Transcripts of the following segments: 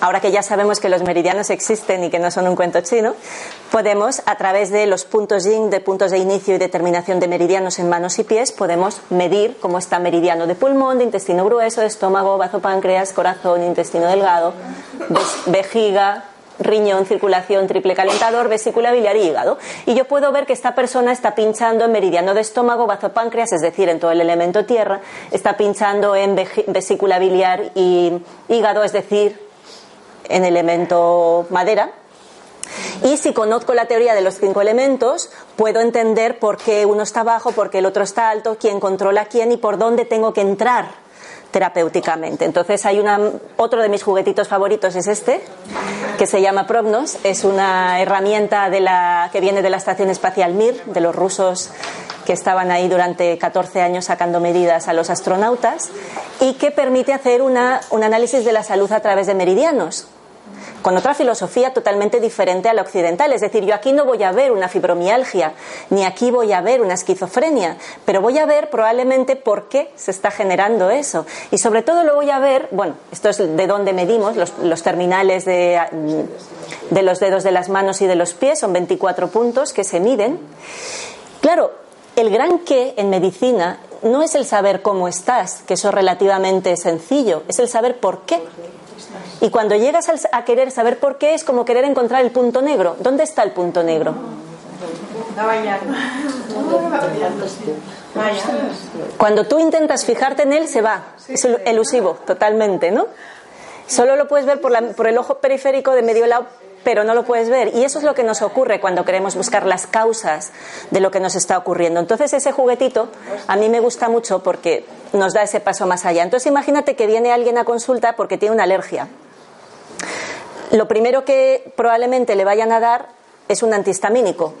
Ahora que ya sabemos que los meridianos existen y que no son un cuento chino, podemos, a través de los puntos yin, de puntos de inicio y determinación de meridianos en manos y pies, podemos medir cómo está meridiano de pulmón, de intestino grueso, de estómago, bazo, páncreas, corazón, intestino delgado, vejiga, riñón, circulación, triple calentador, vesícula biliar y hígado. Y yo puedo ver que esta persona está pinchando en meridiano de estómago, bazo, páncreas, es decir, en todo el elemento tierra, está pinchando en vesícula biliar y hígado, es decir, en elemento madera. Y si conozco la teoría de los cinco elementos, puedo entender por qué uno está bajo, por qué el otro está alto, quién controla quién y por dónde tengo que entrar terapéuticamente. Entonces hay una, otro de mis juguetitos favoritos es este, que se llama Prognos. Es una herramienta de la, que viene de la Estación Espacial Mir, de los rusos que estaban ahí durante 14 años sacando medidas a los astronautas y que permite hacer una, un análisis de la salud a través de meridianos con otra filosofía totalmente diferente a la occidental. Es decir, yo aquí no voy a ver una fibromialgia, ni aquí voy a ver una esquizofrenia, pero voy a ver probablemente por qué se está generando eso. Y sobre todo lo voy a ver, bueno, esto es de dónde medimos, los, los terminales de, de los dedos de las manos y de los pies, son 24 puntos que se miden. Claro, el gran qué en medicina no es el saber cómo estás, que eso es relativamente sencillo, es el saber por qué. Y cuando llegas a querer saber por qué es como querer encontrar el punto negro. ¿Dónde está el punto negro? Cuando tú intentas fijarte en él, se va. Es elu- elusivo, totalmente, ¿no? Solo lo puedes ver por, la- por el ojo periférico de medio lado, pero no lo puedes ver. Y eso es lo que nos ocurre cuando queremos buscar las causas de lo que nos está ocurriendo. Entonces ese juguetito a mí me gusta mucho porque nos da ese paso más allá. Entonces imagínate que viene alguien a consulta porque tiene una alergia. Lo primero que probablemente le vayan a dar es un antihistamínico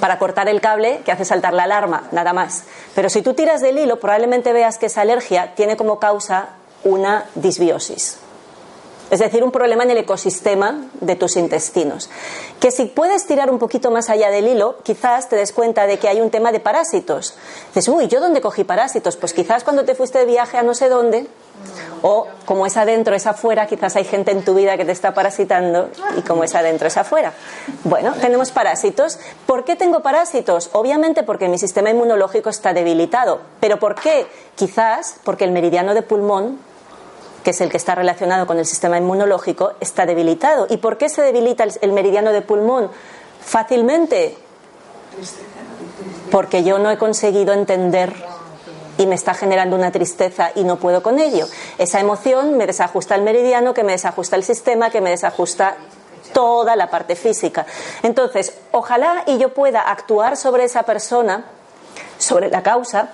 para cortar el cable que hace saltar la alarma, nada más. Pero si tú tiras del hilo, probablemente veas que esa alergia tiene como causa una disbiosis. Es decir, un problema en el ecosistema de tus intestinos. Que si puedes tirar un poquito más allá del hilo, quizás te des cuenta de que hay un tema de parásitos. Dices, uy, ¿yo dónde cogí parásitos? Pues quizás cuando te fuiste de viaje a no sé dónde, o como es adentro, es afuera, quizás hay gente en tu vida que te está parasitando y como es adentro, es afuera. Bueno, tenemos parásitos. ¿Por qué tengo parásitos? Obviamente porque mi sistema inmunológico está debilitado. ¿Pero por qué? Quizás porque el meridiano de pulmón que es el que está relacionado con el sistema inmunológico, está debilitado. ¿Y por qué se debilita el, meridiano de pulmón fácilmente? Porque yo no he conseguido entender y me está generando una tristeza y no puedo con ello. Esa emoción me desajusta el meridiano, que me desajusta el sistema, que me desajusta toda la parte física. Entonces, ojalá y yo pueda actuar sobre esa persona, sobre la causa,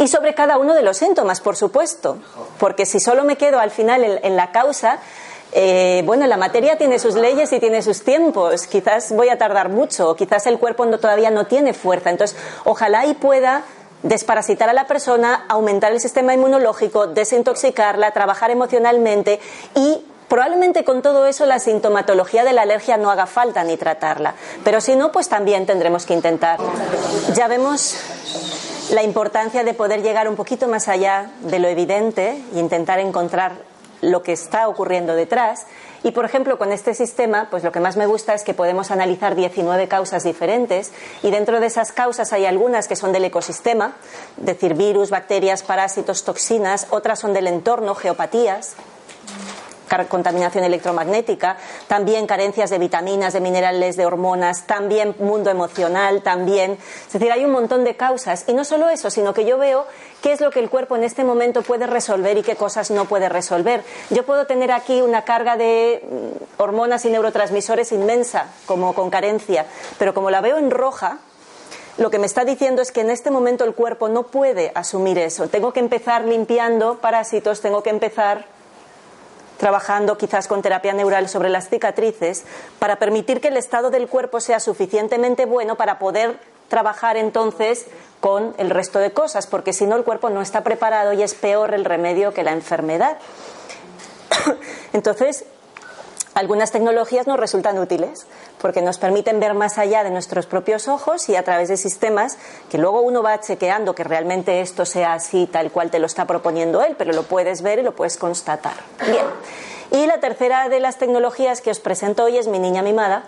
y sobre cada uno de los síntomas, por supuesto, porque si solo me quedo al final en, la causa, eh, bueno, la materia tiene sus leyes y tiene sus tiempos. Quizás voy a tardar mucho, o quizás el cuerpo no- todavía no tiene fuerza. Entonces, ojalá y pueda desparasitar a la persona, aumentar el sistema inmunológico, desintoxicarla, trabajar emocionalmente y probablemente con todo eso la sintomatología de la alergia no haga falta ni tratarla. Pero si no, pues también tendremos que intentar. Ya vemos la importancia de poder llegar un poquito más allá de lo evidente e intentar encontrar lo que está ocurriendo detrás. Y, por ejemplo, con este sistema, pues lo que más me gusta es que podemos analizar 19 causas diferentes y dentro de esas causas hay algunas que son del ecosistema, es decir, virus, bacterias, parásitos, toxinas, otras son del entorno, geopatías, contaminación electromagnética, también carencias de vitaminas, de minerales, de hormonas, también mundo emocional, también. Es decir, hay un montón de causas. Y no solo eso, sino que yo veo qué es lo que el cuerpo en este momento puede resolver y qué cosas no puede resolver. Yo puedo tener aquí una carga de mm, hormonas y neurotransmisores inmensa, como con carencia, pero como la veo en roja, lo que me está diciendo es que en este momento el cuerpo no puede asumir eso. Tengo que empezar limpiando parásitos, tengo que empezar trabajando quizás con terapia neural sobre las cicatrices para permitir que el estado del cuerpo sea suficientemente bueno para poder trabajar entonces con el resto de cosas, porque si no el cuerpo no está preparado y es peor el remedio que la enfermedad. Entonces, algunas tecnologías nos resultan útiles porque nos permiten ver más allá de nuestros propios ojos y a través de sistemas que luego uno va chequeando que realmente esto sea así tal cual te lo está proponiendo él, pero lo puedes ver y lo puedes constatar. Bien. Y la tercera de las tecnologías que os presento hoy es mi niña mimada,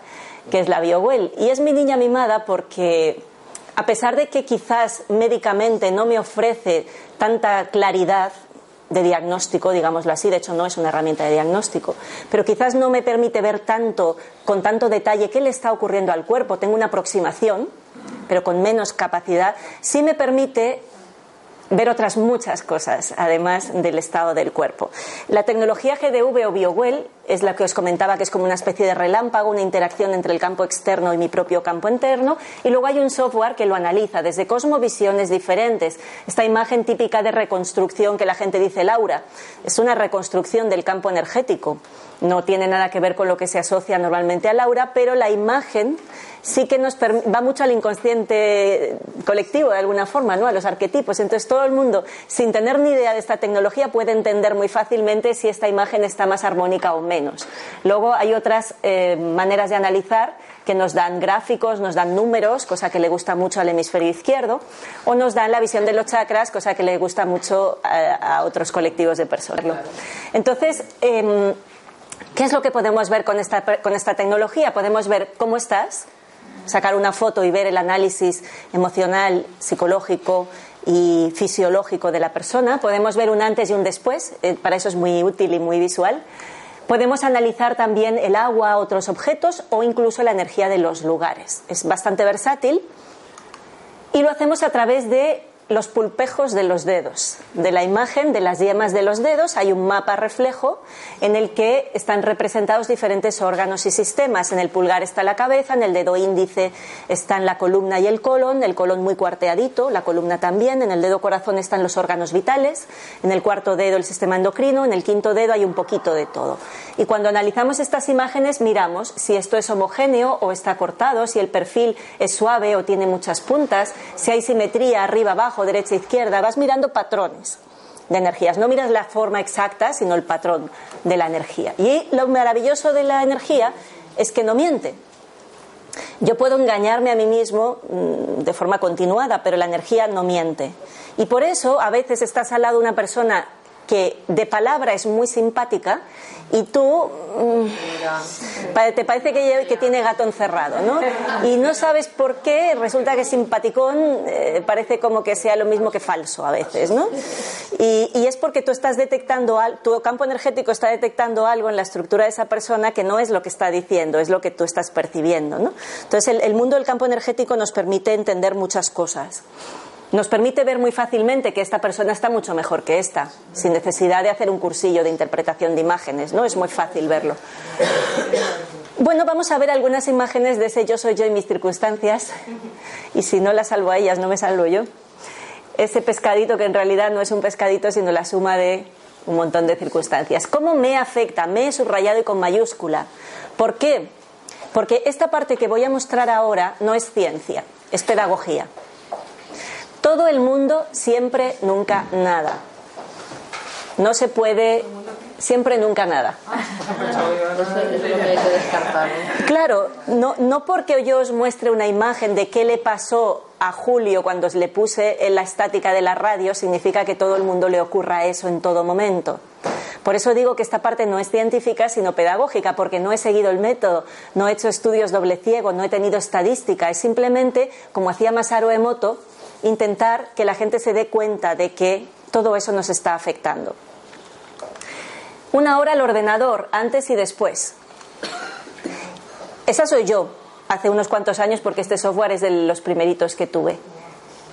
que es la BioWell. Y es mi niña mimada porque a pesar de que quizás médicamente no me ofrece tanta claridad de diagnóstico, digámoslo así, de hecho no es una herramienta de diagnóstico, pero quizás no me permite ver tanto, con tanto detalle, qué le está ocurriendo al cuerpo. Tengo una aproximación, pero con menos capacidad, sí me permite ver otras muchas cosas, además del estado del cuerpo. La tecnología GDV o BioWell es la que os comentaba que es como una especie de relámpago, una interacción entre el campo externo y mi propio campo interno, y luego hay un software que lo analiza desde cosmovisiones diferentes. Esta imagen típica de reconstrucción que la gente dice Laura, es una reconstrucción del campo energético. No tiene nada que ver con lo que se asocia normalmente a Laura, pero la imagen sí que nos va mucho al inconsciente colectivo de alguna forma, ¿no? A los arquetipos. Entonces todo el mundo, sin tener ni idea de esta tecnología, puede entender muy fácilmente si esta imagen está más armónica o menos. Luego hay otras eh, maneras de analizar que nos dan gráficos, nos dan números, cosa que le gusta mucho al hemisferio izquierdo, o nos dan la visión de los chakras, cosa que le gusta mucho a, otros colectivos de personas. Entonces, em, ¿qué es lo que podemos ver con esta, con esta tecnología? Podemos ver cómo estás, sacar una foto y ver el análisis emocional, psicológico y fisiológico de la persona. Podemos ver un antes y un después, eh, para eso es muy útil y muy visual. Podemos analizar también el agua, otros objetos o incluso la energía de los lugares. Es bastante versátil y lo hacemos a través de los pulpejos de los dedos. De la imagen de las yemas de los dedos hay un mapa reflejo en el que están representados diferentes órganos y sistemas. En el pulgar está la cabeza, en el dedo índice están la columna y el colon, el colon muy cuarteadito, la columna también, en el dedo corazón están los órganos vitales, en el cuarto dedo el sistema endocrino, en el quinto dedo hay un poquito de todo. Y cuando analizamos estas imágenes miramos si esto es homogéneo o está cortado, si el perfil es suave o tiene muchas puntas, si hay simetría arriba abajo derecha, izquierda, vas mirando patrones de energías. No miras la forma exacta, sino el patrón de la energía. Y lo maravilloso de la energía es que no miente. Yo puedo engañarme a mí mismo mm, de forma continuada, pero la energía no miente. Y por eso a veces estás al lado de una persona que de palabra es muy simpática y tú mm, te parece que, tiene gato encerrado, ¿no? Y no sabes por qué, resulta que simpaticón eh, parece como que sea lo mismo que falso a veces, ¿no? Y, es porque tú estás detectando, tu campo energético está detectando algo en la estructura de esa persona que no es lo que está diciendo, es lo que tú estás percibiendo, ¿no? Entonces el mundo del campo energético nos permite entender muchas cosas nos permite ver muy fácilmente que esta persona está mucho mejor que esta, sin necesidad de hacer un cursillo de interpretación de imágenes, ¿no? Es muy fácil verlo. Bueno, vamos a ver algunas imágenes de ese yo soy yo y mis circunstancias, y si no las salvo a ellas, no me salvo yo. Ese pescadito que en realidad no es un pescadito, sino la suma de un montón de circunstancias. ¿Cómo me afecta? Me he subrayado y con mayúscula. ¿Por qué? Porque esta parte que voy a mostrar ahora no es ciencia, es pedagogía. Todo el mundo, siempre, nunca, nada. No se puede siempre, nunca, nada. Claro, no, no porque yo os muestre una imagen de qué le pasó a Julio cuando le puse en la estática de la radio, significa que todo el mundo le ocurra eso en todo momento. Por eso digo que esta parte no es científica, sino pedagógica, porque no he seguido el método, no he hecho estudios doble ciego, no he tenido estadística, es simplemente, como hacía Masaru Emoto, intentar que la gente se dé cuenta de que todo eso nos está afectando. Una hora al ordenador, antes y después. Esa soy yo, hace unos cuantos años, porque este software es de los primeritos que tuve.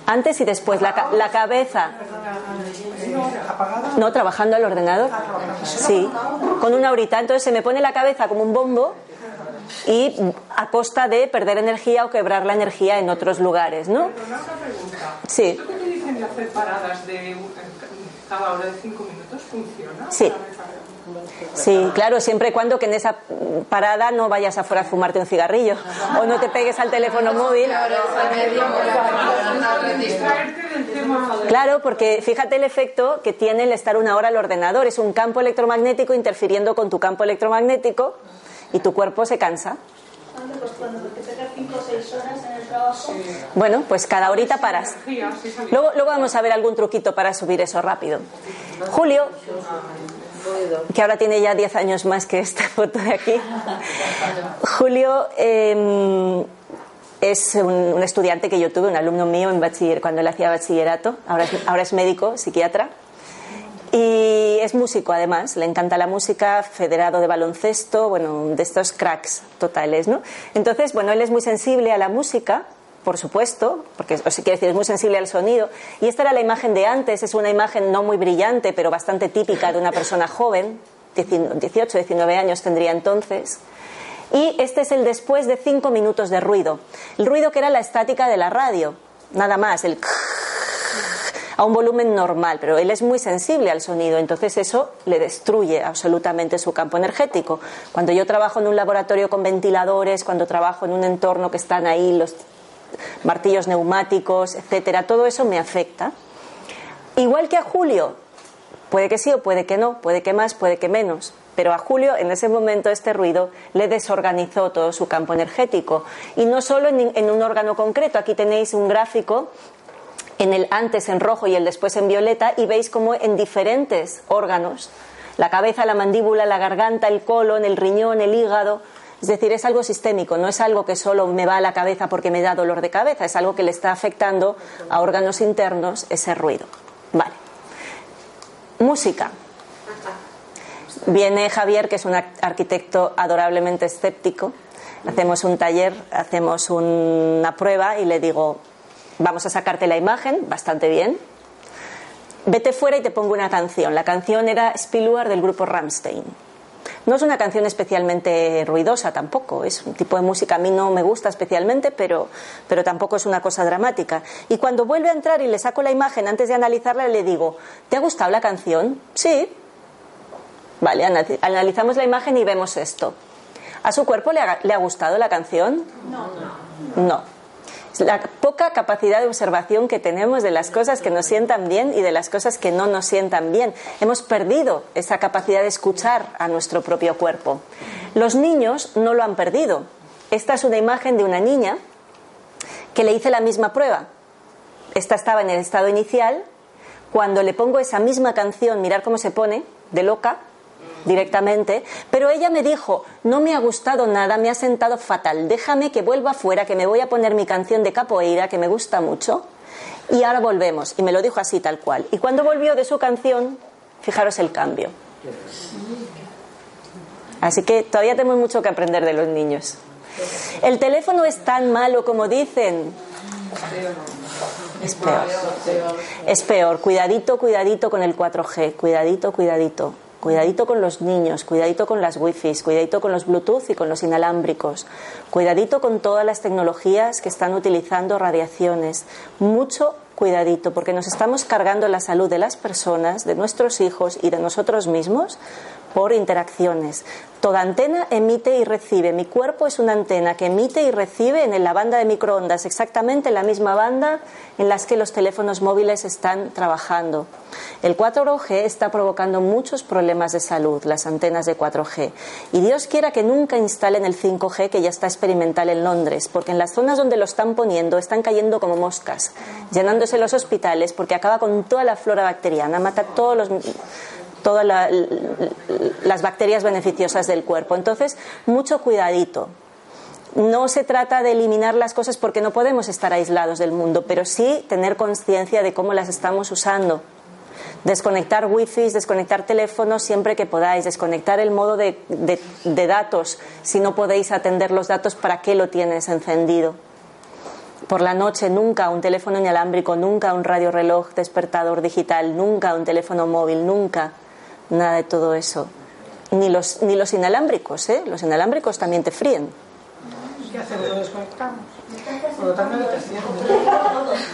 Antes y después, la, la cabeza. No, trabajando al ordenador. Sí, con una horita. Entonces se me pone la cabeza como un bombo y a costa de perder energía o quebrar la energía en otros lugares, ¿no? Pero una pregunta. Sí. ¿Esto que te dicen de hacer paradas de cada hora de cinco minutos funciona? Sí. Sí, claro, siempre y cuando que en esa parada no vayas afuera a fumarte un cigarrillo o no te pegues al teléfono móvil. Claro, porque fíjate el efecto que tiene el estar una hora al ordenador. Es un campo electromagnético interfiriendo con tu campo electromagnético y tu cuerpo se cansa. ¿Cuánto pues cuando te pegas 5 o 6 horas en el trabajo? Bueno, pues cada horita paras. Luego, luego vamos a ver algún truquito para subir eso rápido. Julio, que ahora tiene ya 10 años más que esta foto de aquí. Julio eh, es un, un estudiante que yo tuve, un alumno mío en bachiller, cuando él hacía bachillerato. Ahora es, ahora es médico, psiquiatra. Y es músico además, le encanta la música, federado de baloncesto, bueno, de estos cracks totales, ¿no? Entonces, bueno, él es muy sensible a la música, por supuesto, porque decir, es muy sensible al sonido. Y esta era la imagen de antes, es una imagen no muy brillante, pero bastante típica de una persona joven, 18, 19 años tendría entonces. Y este es el después de cinco minutos de ruido. El ruido que era la estática de la radio, nada más, el a un volumen normal, pero él es muy sensible al sonido, entonces eso le destruye absolutamente su campo energético. Cuando yo trabajo en un laboratorio con ventiladores, cuando trabajo en un entorno que están ahí los martillos neumáticos, etcétera, todo eso me afecta. Igual que a Julio, puede que sí o puede que no, puede que más, puede que menos. Pero a Julio, en ese momento, este ruido le desorganizó todo su campo energético. Y no solo en, en un órgano concreto. Aquí tenéis un gráfico en el antes en rojo y el después en violeta y veis como en diferentes órganos, la cabeza, la mandíbula, la garganta, el colon, el riñón, el hígado, es decir, es algo sistémico, no es algo que solo me va a la cabeza porque me da dolor de cabeza, es algo que le está afectando a órganos internos ese ruido. Vale. Música. Viene Javier, que es un arquitecto adorablemente escéptico. Hacemos un taller, hacemos una prueba y le digo, vamos a sacarte la imagen, bastante bien. Vete fuera y te pongo una canción. La canción era Spillware del grupo Rammstein. No es una canción especialmente ruidosa tampoco, es un tipo de música a mí no me gusta especialmente, pero, pero tampoco es una cosa dramática. Y cuando vuelve a entrar y le saco la imagen antes de analizarla, le digo, ¿te ha gustado la canción? Sí. Vale, analizamos la imagen y vemos esto. ¿A su cuerpo le ha, le ha gustado la canción? No. No la poca capacidad de observación que tenemos de las cosas que nos sientan bien y de las cosas que no nos sientan bien. Hemos perdido esa capacidad de escuchar a nuestro propio cuerpo. Los niños no lo han perdido. Esta es una imagen de una niña que le hice la misma prueba. Esta estaba en el estado inicial. Cuando le pongo esa misma canción, mirar cómo se pone, de loca, directamente, pero ella me dijo, no me ha gustado nada, me ha sentado fatal, déjame que vuelva afuera, que me voy a poner mi canción de capoeira, que me gusta mucho, y ahora volvemos. Y me lo dijo así tal cual. Y cuando volvió de su canción, fijaros el cambio. Así que todavía tenemos mucho que aprender de los niños. El teléfono es tan malo como dicen. Es peor. Es peor. Cuidadito, cuidadito con el 4G. Cuidadito, cuidadito. Cuidadito con los niños, cuidadito con las wifi, cuidadito con los Bluetooth y con los inalámbricos, cuidadito con todas las tecnologías que están utilizando radiaciones. Mucho cuidadito, porque nos estamos cargando la salud de las personas, de nuestros hijos y de nosotros mismos por interacciones. Toda antena emite y recibe. Mi cuerpo es una antena que emite y recibe en la banda de microondas, exactamente la misma banda en las que los teléfonos móviles están trabajando. El 4G está provocando muchos problemas de salud, las antenas de 4G. Y Dios quiera que nunca instalen el 5G que ya está experimental en Londres, porque en las zonas donde lo están poniendo están cayendo como moscas, llenándose los hospitales porque acaba con toda la flora bacteriana, mata todos los todas la, las bacterias beneficiosas del cuerpo. Entonces, mucho cuidadito. No se trata de eliminar las cosas porque no podemos estar aislados del mundo, pero sí tener conciencia de cómo las estamos usando. Desconectar wifi, desconectar teléfonos siempre que podáis, desconectar el modo de, de- de datos. Si no podéis atender los datos, ¿para qué lo tienes encendido? Por la noche nunca un teléfono inalámbrico, nunca un radio reloj despertador digital, nunca un teléfono móvil, nunca nada de todo eso. Ni los, ni los inalámbricos, ¿eh? Los inalámbricos también te fríen. ¿Qué hacemos? ¿Lo desconectamos?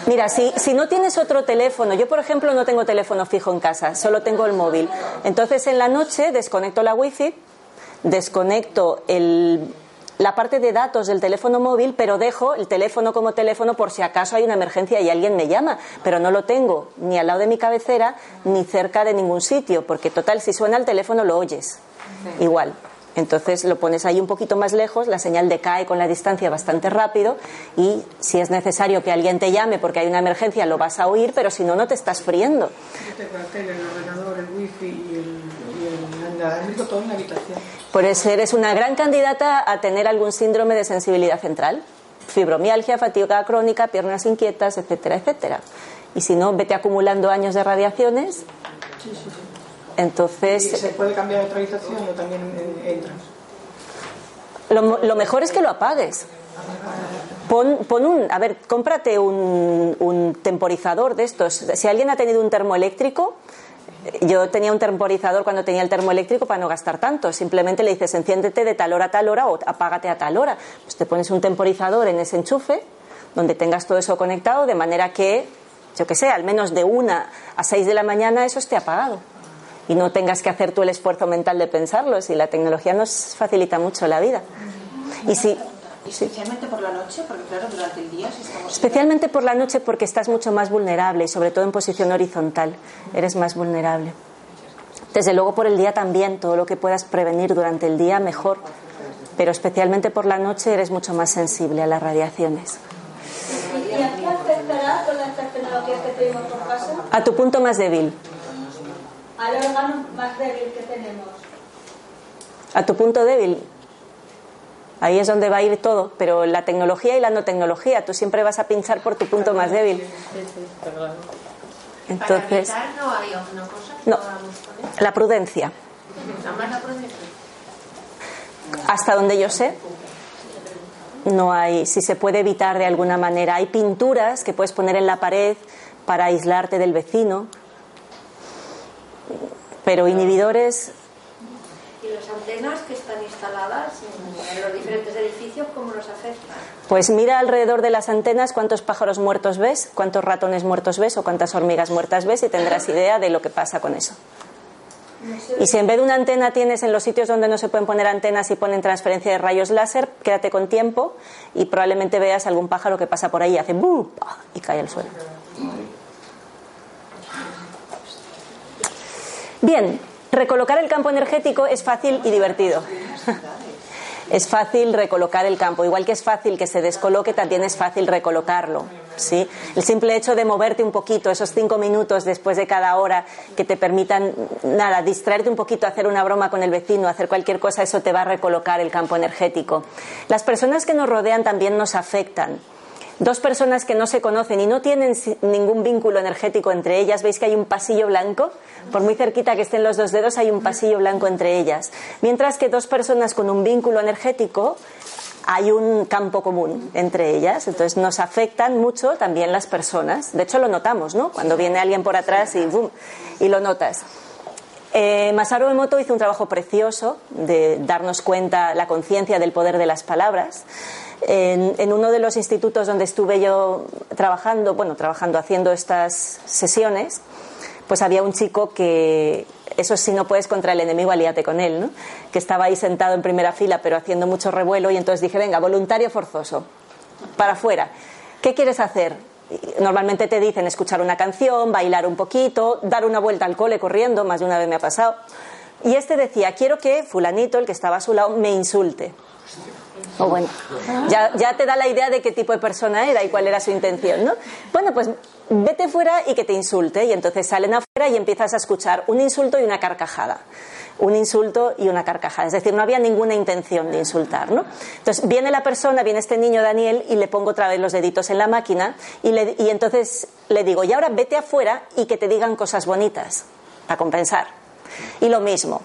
Mira, si, si no tienes otro teléfono, yo por ejemplo no tengo teléfono fijo en casa, solo tengo el móvil. Entonces en la noche desconecto la wifi, desconecto el, la parte de datos del teléfono móvil, pero dejo el teléfono como teléfono por si acaso hay una emergencia y alguien me llama. Pero no lo tengo ni al lado de mi cabecera ni cerca de ningún sitio, porque total, si suena el teléfono lo oyes. Igual. Entonces lo pones ahí un poquito más lejos, la señal decae con la distancia bastante rápido y si es necesario que alguien te llame porque hay una emergencia lo vas a oír, pero si no, no te estás friendo. El ordenador, el wifi y el, y el inalámbrico todo en la habitación. Por eso eres una gran candidata a tener algún síndrome de sensibilidad central, fibromialgia, fatiga crónica, piernas inquietas, etcétera, etcétera. Y si no, vete acumulando años de radiaciones. ¿Y Entonces, se puede cambiar de habitación o también en- entras? lo, lo mejor es que lo apagues. Pon, pon un, a ver, cómprate un, un temporizador de estos. Si alguien ha tenido un termoeléctrico, yo tenía un temporizador cuando tenía el termoeléctrico para no gastar tanto. Simplemente le dices, enciéndete de tal hora a tal hora o apágate a tal hora. Pues te pones un temporizador en ese enchufe donde tengas todo eso conectado de manera que, yo que sé, al menos de una a seis de la mañana eso esté apagado. Y no tengas que hacer tú el esfuerzo mental de pensarlo. Si la tecnología nos facilita mucho la vida. Y si, Especialmente por la noche, porque claro, durante el día si estamos... Especialmente por la noche porque estás mucho más vulnerable y sobre todo en posición horizontal eres más vulnerable. Desde luego por el día también, todo lo que puedas prevenir durante el día mejor, pero especialmente por la noche eres mucho más sensible a las radiaciones. ¿Y a qué afectará todas estas tecnologías que tenemos por casa A tu punto más débil, al órgano más débil que tenemos? a tu punto débil. Ahí es donde va a ir todo, pero la tecnología y la no tecnología, tú siempre vas a pinchar por tu punto más débil. Entonces, no hay alguna cosa que No. podamos poner. la prudencia. Nada más la prudencia. Hasta donde yo sé, no hay, si se puede evitar de alguna manera. Hay pinturas que puedes poner en la pared para aislarte del vecino, pero inhibidores, ¿Y las antenas que están instaladas en, los diferentes edificios, cómo nos afectan? pues mira alrededor de las antenas cuántos pájaros muertos ves, cuántos ratones muertos ves o cuántas hormigas muertas ves y tendrás idea de lo que pasa con eso. Y si en vez de una antena tienes en los sitios donde no se pueden poner antenas y ponen transferencia de rayos láser, quédate con tiempo y probablemente veas algún pájaro que pasa por ahí y hace ¡bum! ¡pah! y cae al suelo. Bien, recolocar el campo energético es fácil y divertido. Es fácil recolocar el campo, igual que es fácil que se descoloque, también es fácil recolocarlo. ¿sí? El simple hecho de moverte un poquito, esos cinco minutos después de cada hora, que te permitan, nada, distraerte un poquito, hacer una broma con el vecino, hacer cualquier cosa, eso te va a recolocar el campo energético. Las personas que nos rodean también nos afectan. Dos personas que no se conocen y no tienen ningún vínculo energético entre ellas, veis que hay un pasillo blanco, por muy cerquita que estén los dos dedos hay un pasillo blanco entre ellas. Mientras que dos personas con un vínculo energético hay un campo común entre ellas, entonces nos afectan mucho también las personas. De hecho lo notamos, ¿no? Cuando viene alguien por atrás y ¡bum! y lo notas. Eh, Masaru Emoto hizo un trabajo precioso de darnos cuenta la conciencia del poder de las palabras. En, uno de los institutos donde estuve yo trabajando, bueno, trabajando, haciendo estas sesiones, pues había un chico que, eso si no puedes contra el enemigo, alíate con él, ¿no? Que estaba ahí sentado en primera fila, pero haciendo mucho revuelo, y entonces dije, venga, voluntario forzoso, para afuera. ¿Qué quieres hacer? Normalmente te dicen escuchar una canción, bailar un poquito, dar una vuelta al cole corriendo, más de una vez me ha pasado. Y este decía, quiero que fulanito, el que estaba a su lado, me insulte. O bueno, ya, ya te da la idea de qué tipo de persona era y cuál era su intención, ¿no? Bueno, pues vete fuera y que te insulte. Y entonces salen afuera y empiezas a escuchar un insulto y una carcajada. Un insulto y una carcajada. Es decir, no había ninguna intención de insultar, ¿no? Entonces viene la persona, viene este niño Daniel y le pongo otra vez los deditos en la máquina y, le- y entonces le digo, y ahora vete afuera y que te digan cosas bonitas, para compensar. Y lo mismo,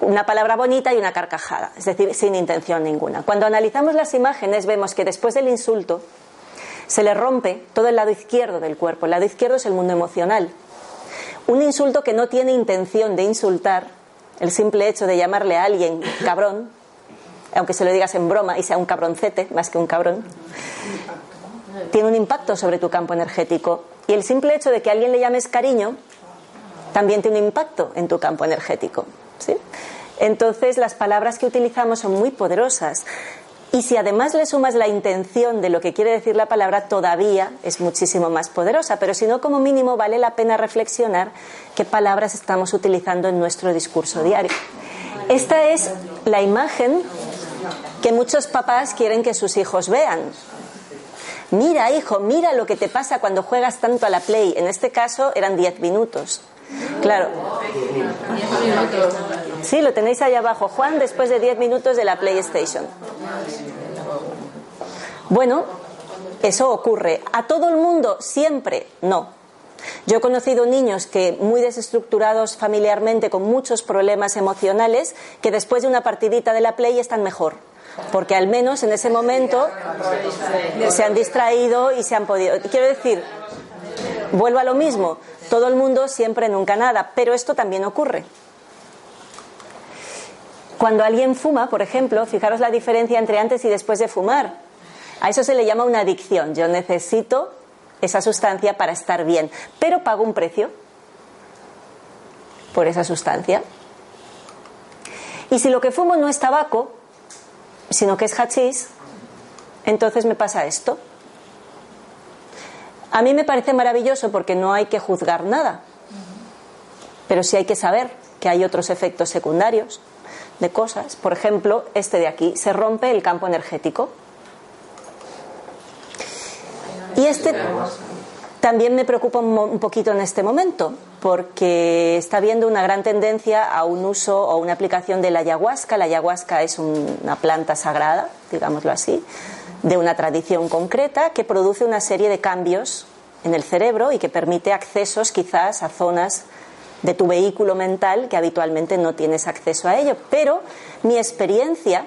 una palabra bonita y una carcajada, es decir, sin intención ninguna. Cuando analizamos las imágenes vemos que después del insulto se le rompe todo el lado izquierdo del cuerpo. El lado izquierdo es el mundo emocional. Un insulto que no tiene intención de insultar, el simple hecho de llamarle a alguien cabrón, aunque se lo digas en broma y sea un cabroncete más que un cabrón, tiene un impacto sobre tu campo energético. Y el simple hecho de que alguien le llames cariño también tiene un impacto en tu campo energético. Entonces, las palabras que utilizamos son muy poderosas. Y si además le sumas la intención de lo que quiere decir la palabra, todavía es muchísimo más poderosa. Pero si no, como mínimo, vale la pena reflexionar qué palabras estamos utilizando en nuestro discurso diario. Esta es la imagen que muchos papás quieren que sus hijos vean. Mira, hijo, mira lo que te pasa cuando juegas tanto a la Play. En este caso eran 10 minutos. Claro. Sí, lo tenéis ahí abajo. Juan, después de 10 minutos de la PlayStation. Bueno, eso ocurre. ¿A todo el mundo siempre? No. Yo he conocido niños que muy desestructurados familiarmente, con muchos problemas emocionales, que después de una partidita de la Play están mejor. Porque al menos en ese momento se han distraído y se han podido. Quiero decir, vuelvo a lo mismo. Todo el mundo siempre, nunca nada. Pero esto también ocurre. Cuando alguien fuma, por ejemplo, fijaros la diferencia entre antes y después de fumar. A eso se le llama una adicción. Yo necesito esa sustancia para estar bien, pero pago un precio por esa sustancia. Y si lo que fumo no es tabaco, sino que es hachís, entonces me pasa esto. A mí me parece maravilloso porque no hay que juzgar nada, pero sí hay que saber que hay otros efectos secundarios de cosas. Por ejemplo, este de aquí, se rompe el campo energético. Y este también me preocupa un poquito en este momento, porque está habiendo una gran tendencia a un uso o una aplicación de la ayahuasca. La ayahuasca es una planta sagrada, digámoslo así, de una tradición concreta que produce una serie de cambios en el cerebro y que permite accesos quizás a zonas de tu vehículo mental que habitualmente no tienes acceso a ello. Pero mi experiencia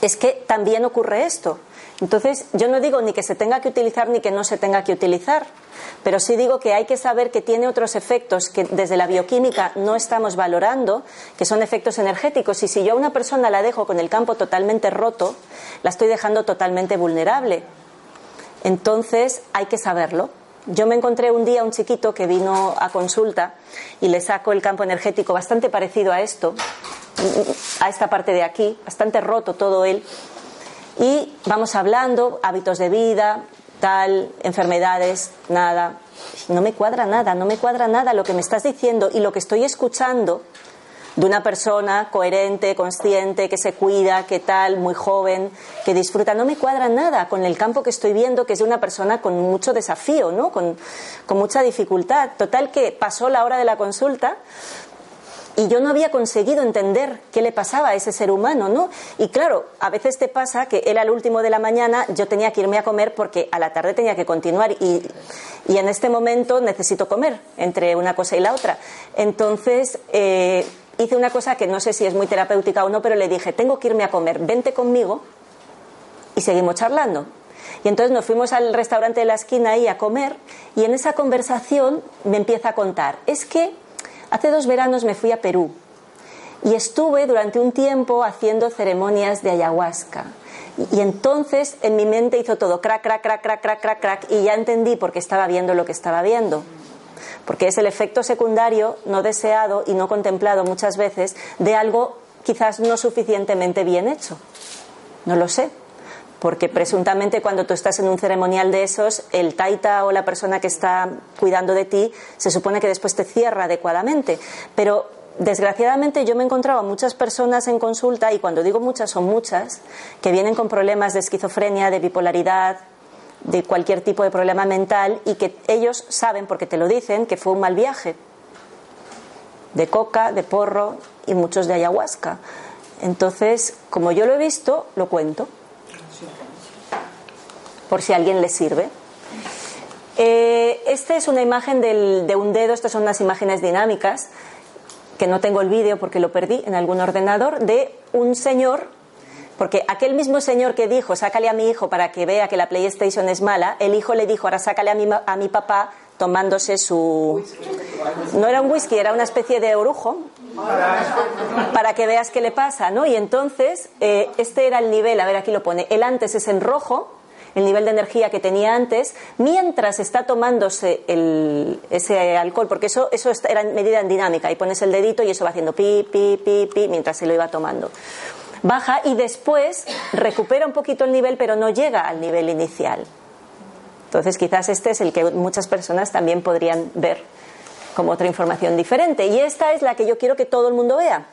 es que también ocurre esto. Entonces, yo no digo ni que se tenga que utilizar ni que no se tenga que utilizar, pero sí digo que hay que saber que tiene otros efectos que desde la bioquímica no estamos valorando, que son efectos energéticos. Y si yo a una persona la dejo con el campo totalmente roto, la estoy dejando totalmente vulnerable. Entonces, hay que saberlo. Yo me encontré un día un chiquito que vino a consulta y le saco el campo energético bastante parecido a esto, a esta parte de aquí, bastante roto todo él y vamos hablando, hábitos de vida, tal, enfermedades, nada. No me cuadra nada, no me cuadra nada lo que me estás diciendo y lo que estoy escuchando de una persona coherente, consciente, que se cuida, que tal, muy joven, que disfruta. No me cuadra nada con el campo que estoy viendo, que es de una persona con mucho desafío, ¿no? con, con mucha dificultad. Total que pasó la hora de la consulta y yo no había conseguido entender qué le pasaba a ese ser humano, ¿no? Y claro, a veces te pasa que él al último de la mañana yo tenía que irme a comer porque a la tarde tenía que continuar y, y en este momento necesito comer entre una cosa y la otra. Entonces eh, hice una cosa que no sé si es muy terapéutica o no, pero le dije, tengo que irme a comer, vente conmigo y seguimos charlando. Y entonces nos fuimos al restaurante de la esquina ahí a comer y en esa conversación me empieza a contar, es que Hace dos veranos me fui a Perú y estuve durante un tiempo haciendo ceremonias de ayahuasca. Y entonces en mi mente hizo todo crack, crack, crack, crack, crack, crack, crack, y ya entendí por qué estaba viendo lo que estaba viendo. Porque es el efecto secundario no deseado y no contemplado muchas veces de algo quizás no suficientemente bien hecho. No lo sé porque presuntamente cuando tú estás en un ceremonial de esos, el taita o la persona que está cuidando de ti se supone que después te cierra adecuadamente. Pero desgraciadamente yo me he encontrado a muchas personas en consulta, y cuando digo muchas son muchas, que vienen con problemas de esquizofrenia, de bipolaridad, de cualquier tipo de problema mental, y que ellos saben, porque te lo dicen, que fue un mal viaje. De coca, de porro y muchos de ayahuasca. Entonces, como yo lo he visto, lo cuento por si a alguien le sirve. Eh, esta es una imagen del- de un dedo, estas son unas imágenes dinámicas, que no tengo el vídeo porque lo perdí en algún ordenador, de un señor, porque aquel mismo señor que dijo, sácale a mi hijo para que vea que la PlayStation es mala, el hijo le dijo, ahora sácale a mi, a mi papá tomándose su... No era un whisky, era una especie de orujo, para que veas qué le pasa, ¿no? Y entonces, eh, este era el nivel, a ver, aquí lo pone, el antes es en rojo, el nivel de energía que tenía antes, mientras está tomándose el- ese alcohol, porque eso, eso era medida en dinámica, y pones el dedito y eso va haciendo pi, pi, pi, pi, mientras se lo iba tomando. Baja y después recupera un poquito el nivel, pero no llega al nivel inicial. Entonces, quizás este es el que muchas personas también podrían ver como otra información diferente. Y esta es la que yo quiero que todo el mundo vea.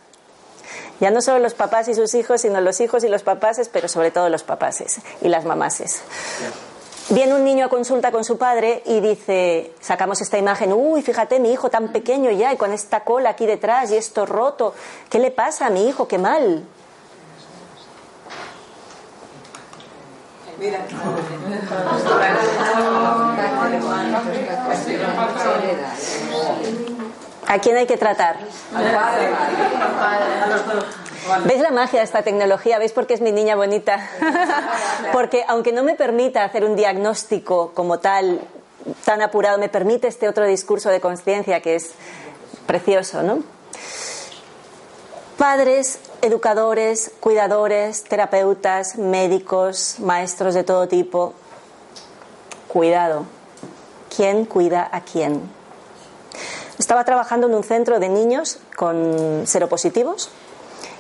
Ya no solo los papás y sus hijos, sino los hijos y los papases, pero sobre todo los papases y las mamases. Viene un niño a consulta con su padre y dice, sacamos esta imagen, uy, fíjate, mi hijo tan pequeño ya y con esta cola aquí detrás y esto roto, ¿qué le pasa a mi hijo? Qué mal. ¿A quién hay que tratar? ¿Veis la magia de esta tecnología? ¿Veis por qué es mi niña bonita? Porque aunque no me permita hacer un diagnóstico como tal, tan apurado, me permite este otro discurso de conciencia que es precioso, ¿no? Padres, educadores, cuidadores, terapeutas, médicos, maestros de todo tipo, cuidado. ¿Quién cuida a quién? Estaba trabajando en un centro de niños con seropositivos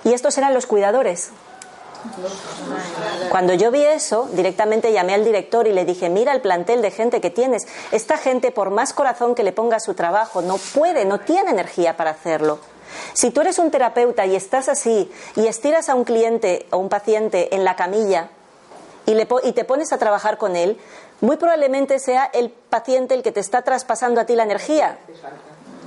y estos eran los cuidadores. Cuando yo vi eso, directamente llamé al director y le dije, mira el plantel de gente que tienes. Esta gente, por más corazón que le ponga a su trabajo, no puede, no tiene energía para hacerlo. Si tú eres un terapeuta y estás así y estiras a un cliente o un paciente en la camilla y, le y te pones a trabajar con él, muy probablemente sea el paciente el que te está traspasando a ti la energía.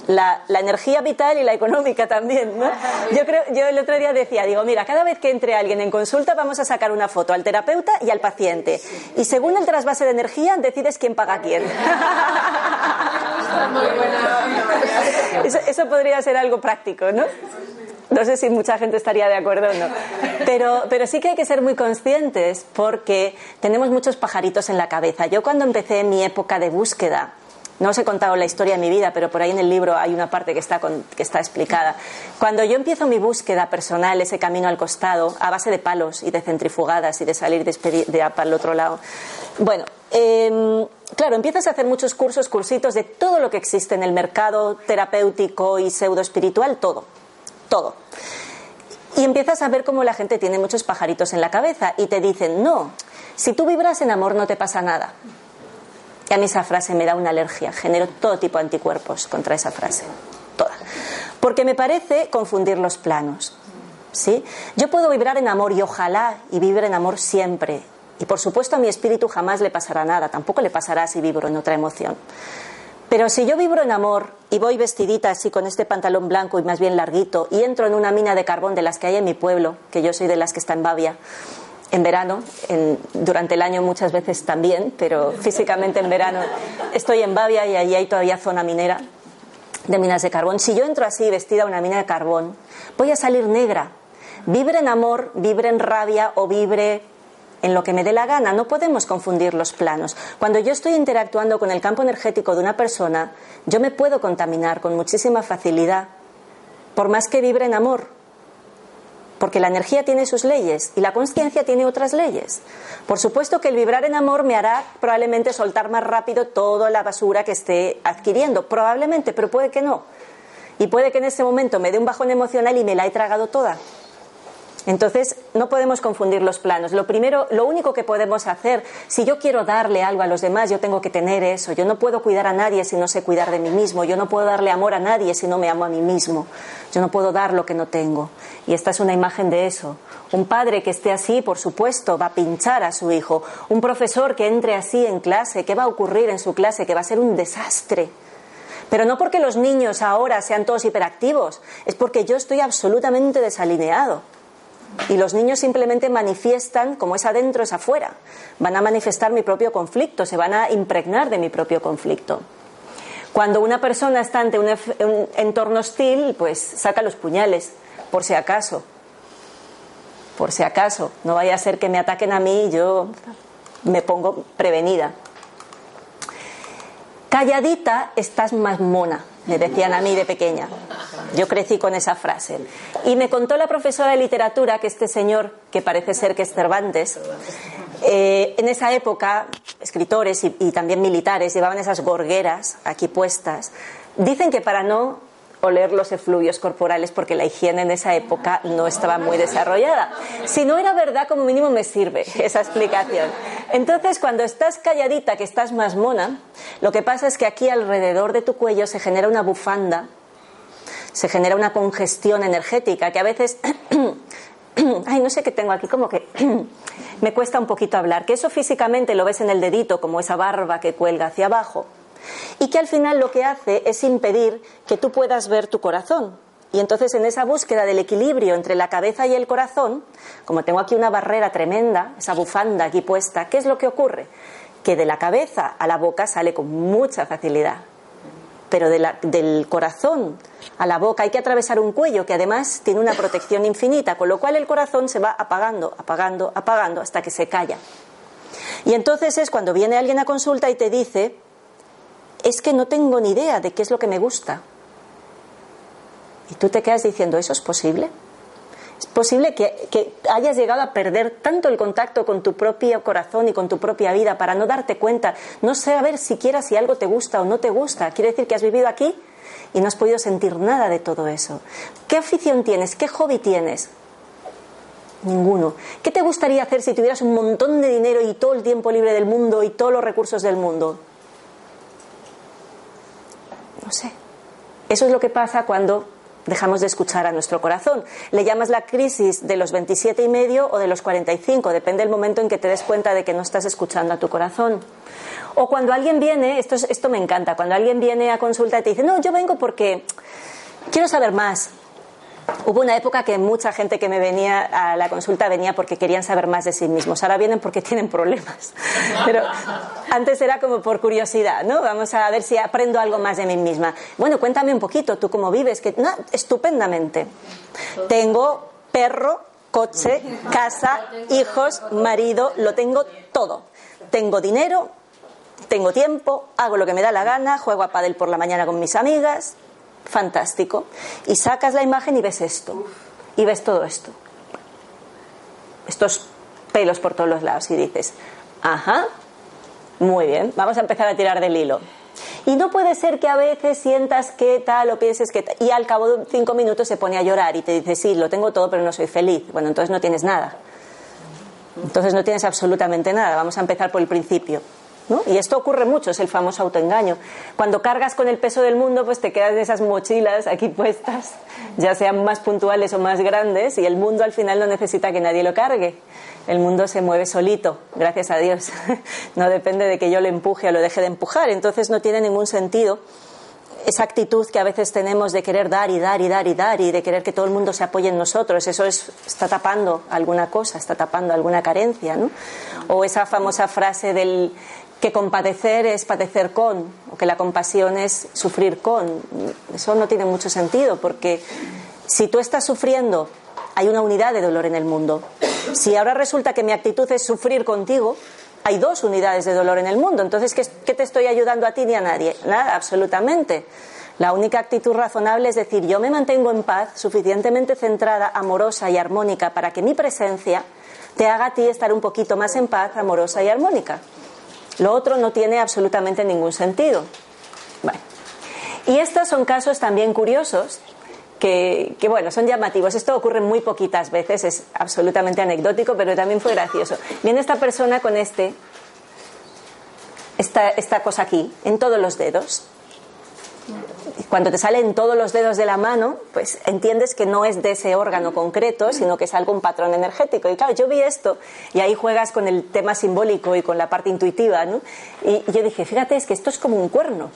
La, la energía vital y la económica también, ¿no? Yo creo, yo el otro día decía, digo, mira, cada vez que entre alguien en consulta vamos a sacar una foto al terapeuta y al paciente. Y según el trasvase de energía decides quién paga a quién. Eso, eso podría ser algo práctico, ¿no? No sé si mucha gente estaría de acuerdo o no. Pero, pero sí que hay que ser muy conscientes porque tenemos muchos pajaritos en la cabeza. Yo cuando empecé mi época de búsqueda, no os he contado la historia de mi vida, pero por ahí en el libro hay una parte que está, que está explicada. Cuando yo empiezo mi búsqueda personal, ese camino al costado, a base de palos y de centrifugadas y de salir de, de para el otro lado, bueno, em, claro, empiezas a hacer muchos cursos, cursitos de todo lo que existe en el mercado terapéutico y pseudo espiritual, todo, todo. Y empiezas a ver cómo la gente tiene muchos pajaritos en la cabeza y te dicen, no, si tú vibras en amor no te pasa nada. Y a mí esa frase me da una alergia, genero todo tipo de anticuerpos contra esa frase, toda. Porque me parece confundir los planos. ¿sí? Yo puedo vibrar en amor y ojalá y vibre en amor siempre. Y por supuesto a mi espíritu jamás le pasará nada, tampoco le pasará si vibro en otra emoción. Pero si yo vibro en amor y voy vestidita así con este pantalón blanco y más bien larguito y entro en una mina de carbón de las que hay en mi pueblo, que yo soy de las que está en Bavia, en verano, en- durante el año muchas veces también, pero físicamente en verano estoy en Bavia y allí hay todavía zona minera de minas de carbón. Si yo entro así vestida a una mina de carbón, voy a salir negra. Vibre en amor, vibre en rabia o vibre en lo que me dé la gana. No podemos confundir los planos. Cuando yo estoy interactuando con el campo energético de una persona, yo me puedo contaminar con muchísima facilidad, por más que vibre en amor. Porque la energía tiene sus leyes y la conciencia tiene otras leyes. Por supuesto que el vibrar en amor me hará probablemente soltar más rápido toda la basura que esté adquiriendo. Probablemente, pero puede que no. Y puede que en ese momento me dé un bajón emocional y me la he tragado toda. Entonces, no podemos confundir los planos. Lo primero, lo único que podemos hacer, si yo quiero darle algo a los demás, yo tengo que tener eso. Yo no puedo cuidar a nadie si no sé cuidar de mí mismo. Yo no puedo darle amor a nadie si no me amo a mí mismo. Yo no puedo dar lo que no tengo. Y esta es una imagen de eso. Un padre que esté así, por supuesto, va a pinchar a su hijo. Un profesor que entre así en clase, ¿qué va a ocurrir en su clase? Que va a ser un desastre. Pero no porque los niños ahora sean todos hiperactivos, es porque yo estoy absolutamente desalineado. Y los niños simplemente manifiestan, como es adentro, es afuera. Van a manifestar mi propio conflicto, se van a impregnar de mi propio conflicto. Cuando una persona está ante un, un entorno hostil, pues saca los puñales, por si acaso. Por si acaso. No vaya a ser que me ataquen a mí y yo me pongo prevenida. Calladita estás más mona, me decían a mí de pequeña. Yo crecí con esa frase. Y me contó la profesora de literatura que este señor, que parece ser que es Cervantes, eh, en esa época, escritores y, y también militares llevaban esas gorgueras aquí puestas. Dicen que para no oler los efluvios corporales, porque la higiene en esa época no estaba muy desarrollada. Si no era verdad, como mínimo me sirve esa explicación. Entonces, cuando estás calladita, que estás más mona, lo que pasa es que aquí alrededor de tu cuello se genera una bufanda, se genera una congestión energética que a veces ay, no sé qué tengo aquí, como que me cuesta un poquito hablar, que eso físicamente lo ves en el dedito, como esa barba que cuelga hacia abajo, y que al final lo que hace es impedir que tú puedas ver tu corazón. Y entonces en esa búsqueda del equilibrio entre la cabeza y el corazón, como tengo aquí una barrera tremenda, esa bufanda aquí puesta, ¿qué es lo que ocurre? Que de la cabeza a la boca sale con mucha facilidad pero del corazón a la boca hay que atravesar un cuello que además tiene una protección infinita, con lo cual el corazón se va apagando, apagando, apagando hasta que se calla. Y entonces es cuando viene alguien a consulta y te dice, es que no tengo ni idea de qué es lo que me gusta. Y tú te quedas diciendo, ¿eso es posible? Es posible que, que hayas llegado a perder tanto el contacto con tu propio corazón y con tu propia vida para no darte cuenta, no saber siquiera si algo te gusta o no te gusta. Quiere decir que has vivido aquí y no has podido sentir nada de todo eso. ¿Qué afición tienes? ¿Qué hobby tienes? Ninguno. ¿Qué te gustaría hacer si tuvieras un montón de dinero y todo el tiempo libre del mundo y todos los recursos del mundo? No sé. Eso es lo que pasa cuando dejamos de escuchar a nuestro corazón. Le llamas la crisis de los 27 y medio o de los 45, depende del momento en que te des cuenta de que no estás escuchando a tu corazón. O cuando alguien viene, esto, es- esto me encanta, cuando alguien viene a consulta y te dice, no, yo vengo porque quiero saber más. Hubo una época que mucha gente que me venía a la consulta venía porque querían saber más de sí mismos. Ahora vienen porque tienen problemas. Pero antes era como por curiosidad, ¿no? Vamos a ver si aprendo algo más de mí misma. Bueno, cuéntame un poquito, tú cómo vives. Que, no, estupendamente. Tengo perro, coche, casa, hijos, marido, lo tengo todo. Tengo dinero, tengo tiempo, hago lo que me da la gana, juego a pádel por la mañana con mis amigas, fantástico. Y sacas la imagen y ves esto, y ves todo esto. Estos pelos por todos los lados y dices, ajá, muy bien, vamos a empezar a tirar del hilo. Y no puede ser que a veces sientas que tal o pienses que tal, y al cabo de cinco minutos se pone a llorar y te dice, sí, lo tengo todo, pero no soy feliz. Bueno, entonces no tienes nada. Entonces no tienes absolutamente nada. Vamos a empezar por el principio. Y esto ocurre mucho, es el famoso autoengaño. Cuando cargas con el peso del mundo, pues te quedas de esas mochilas aquí puestas, ya sean más puntuales o más grandes, y el mundo al final no necesita que nadie lo cargue. El mundo se mueve solito, gracias a Dios. No depende de que yo le empuje o lo deje de empujar. Entonces no tiene ningún sentido esa actitud que a veces tenemos de querer dar y dar y dar y dar y de querer que todo el mundo se apoye en nosotros, eso es, está tapando alguna cosa, está tapando alguna carencia, ¿no? O esa famosa frase del que compadecer es padecer con, o que la compasión es sufrir con. Eso no tiene mucho sentido, porque si tú estás sufriendo, hay una unidad de dolor en el mundo. Si ahora resulta que mi actitud es sufrir contigo, hay dos unidades de dolor en el mundo. Entonces, ¿qué, qué te estoy ayudando a ti ni a nadie? Nada, absolutamente. La única actitud razonable es decir, yo me mantengo en paz, suficientemente centrada, amorosa y armónica para que mi presencia te haga a ti estar un poquito más en paz, amorosa y armónica. Lo otro no tiene absolutamente ningún sentido. Bueno. Y estos son casos también curiosos que, que, bueno, son llamativos. Esto ocurre muy poquitas veces, es absolutamente anecdótico, pero también fue gracioso. Viene esta persona con este, esta, esta cosa aquí, en todos los dedos. Cuando te sale en todos los dedos de la mano, pues entiendes que no es de ese órgano concreto, sino que es algo un patrón energético. Y claro, yo vi esto y ahí juegas con el tema simbólico y con la parte intuitiva, ¿no? Y yo dije, fíjate, es que esto es como un cuerno.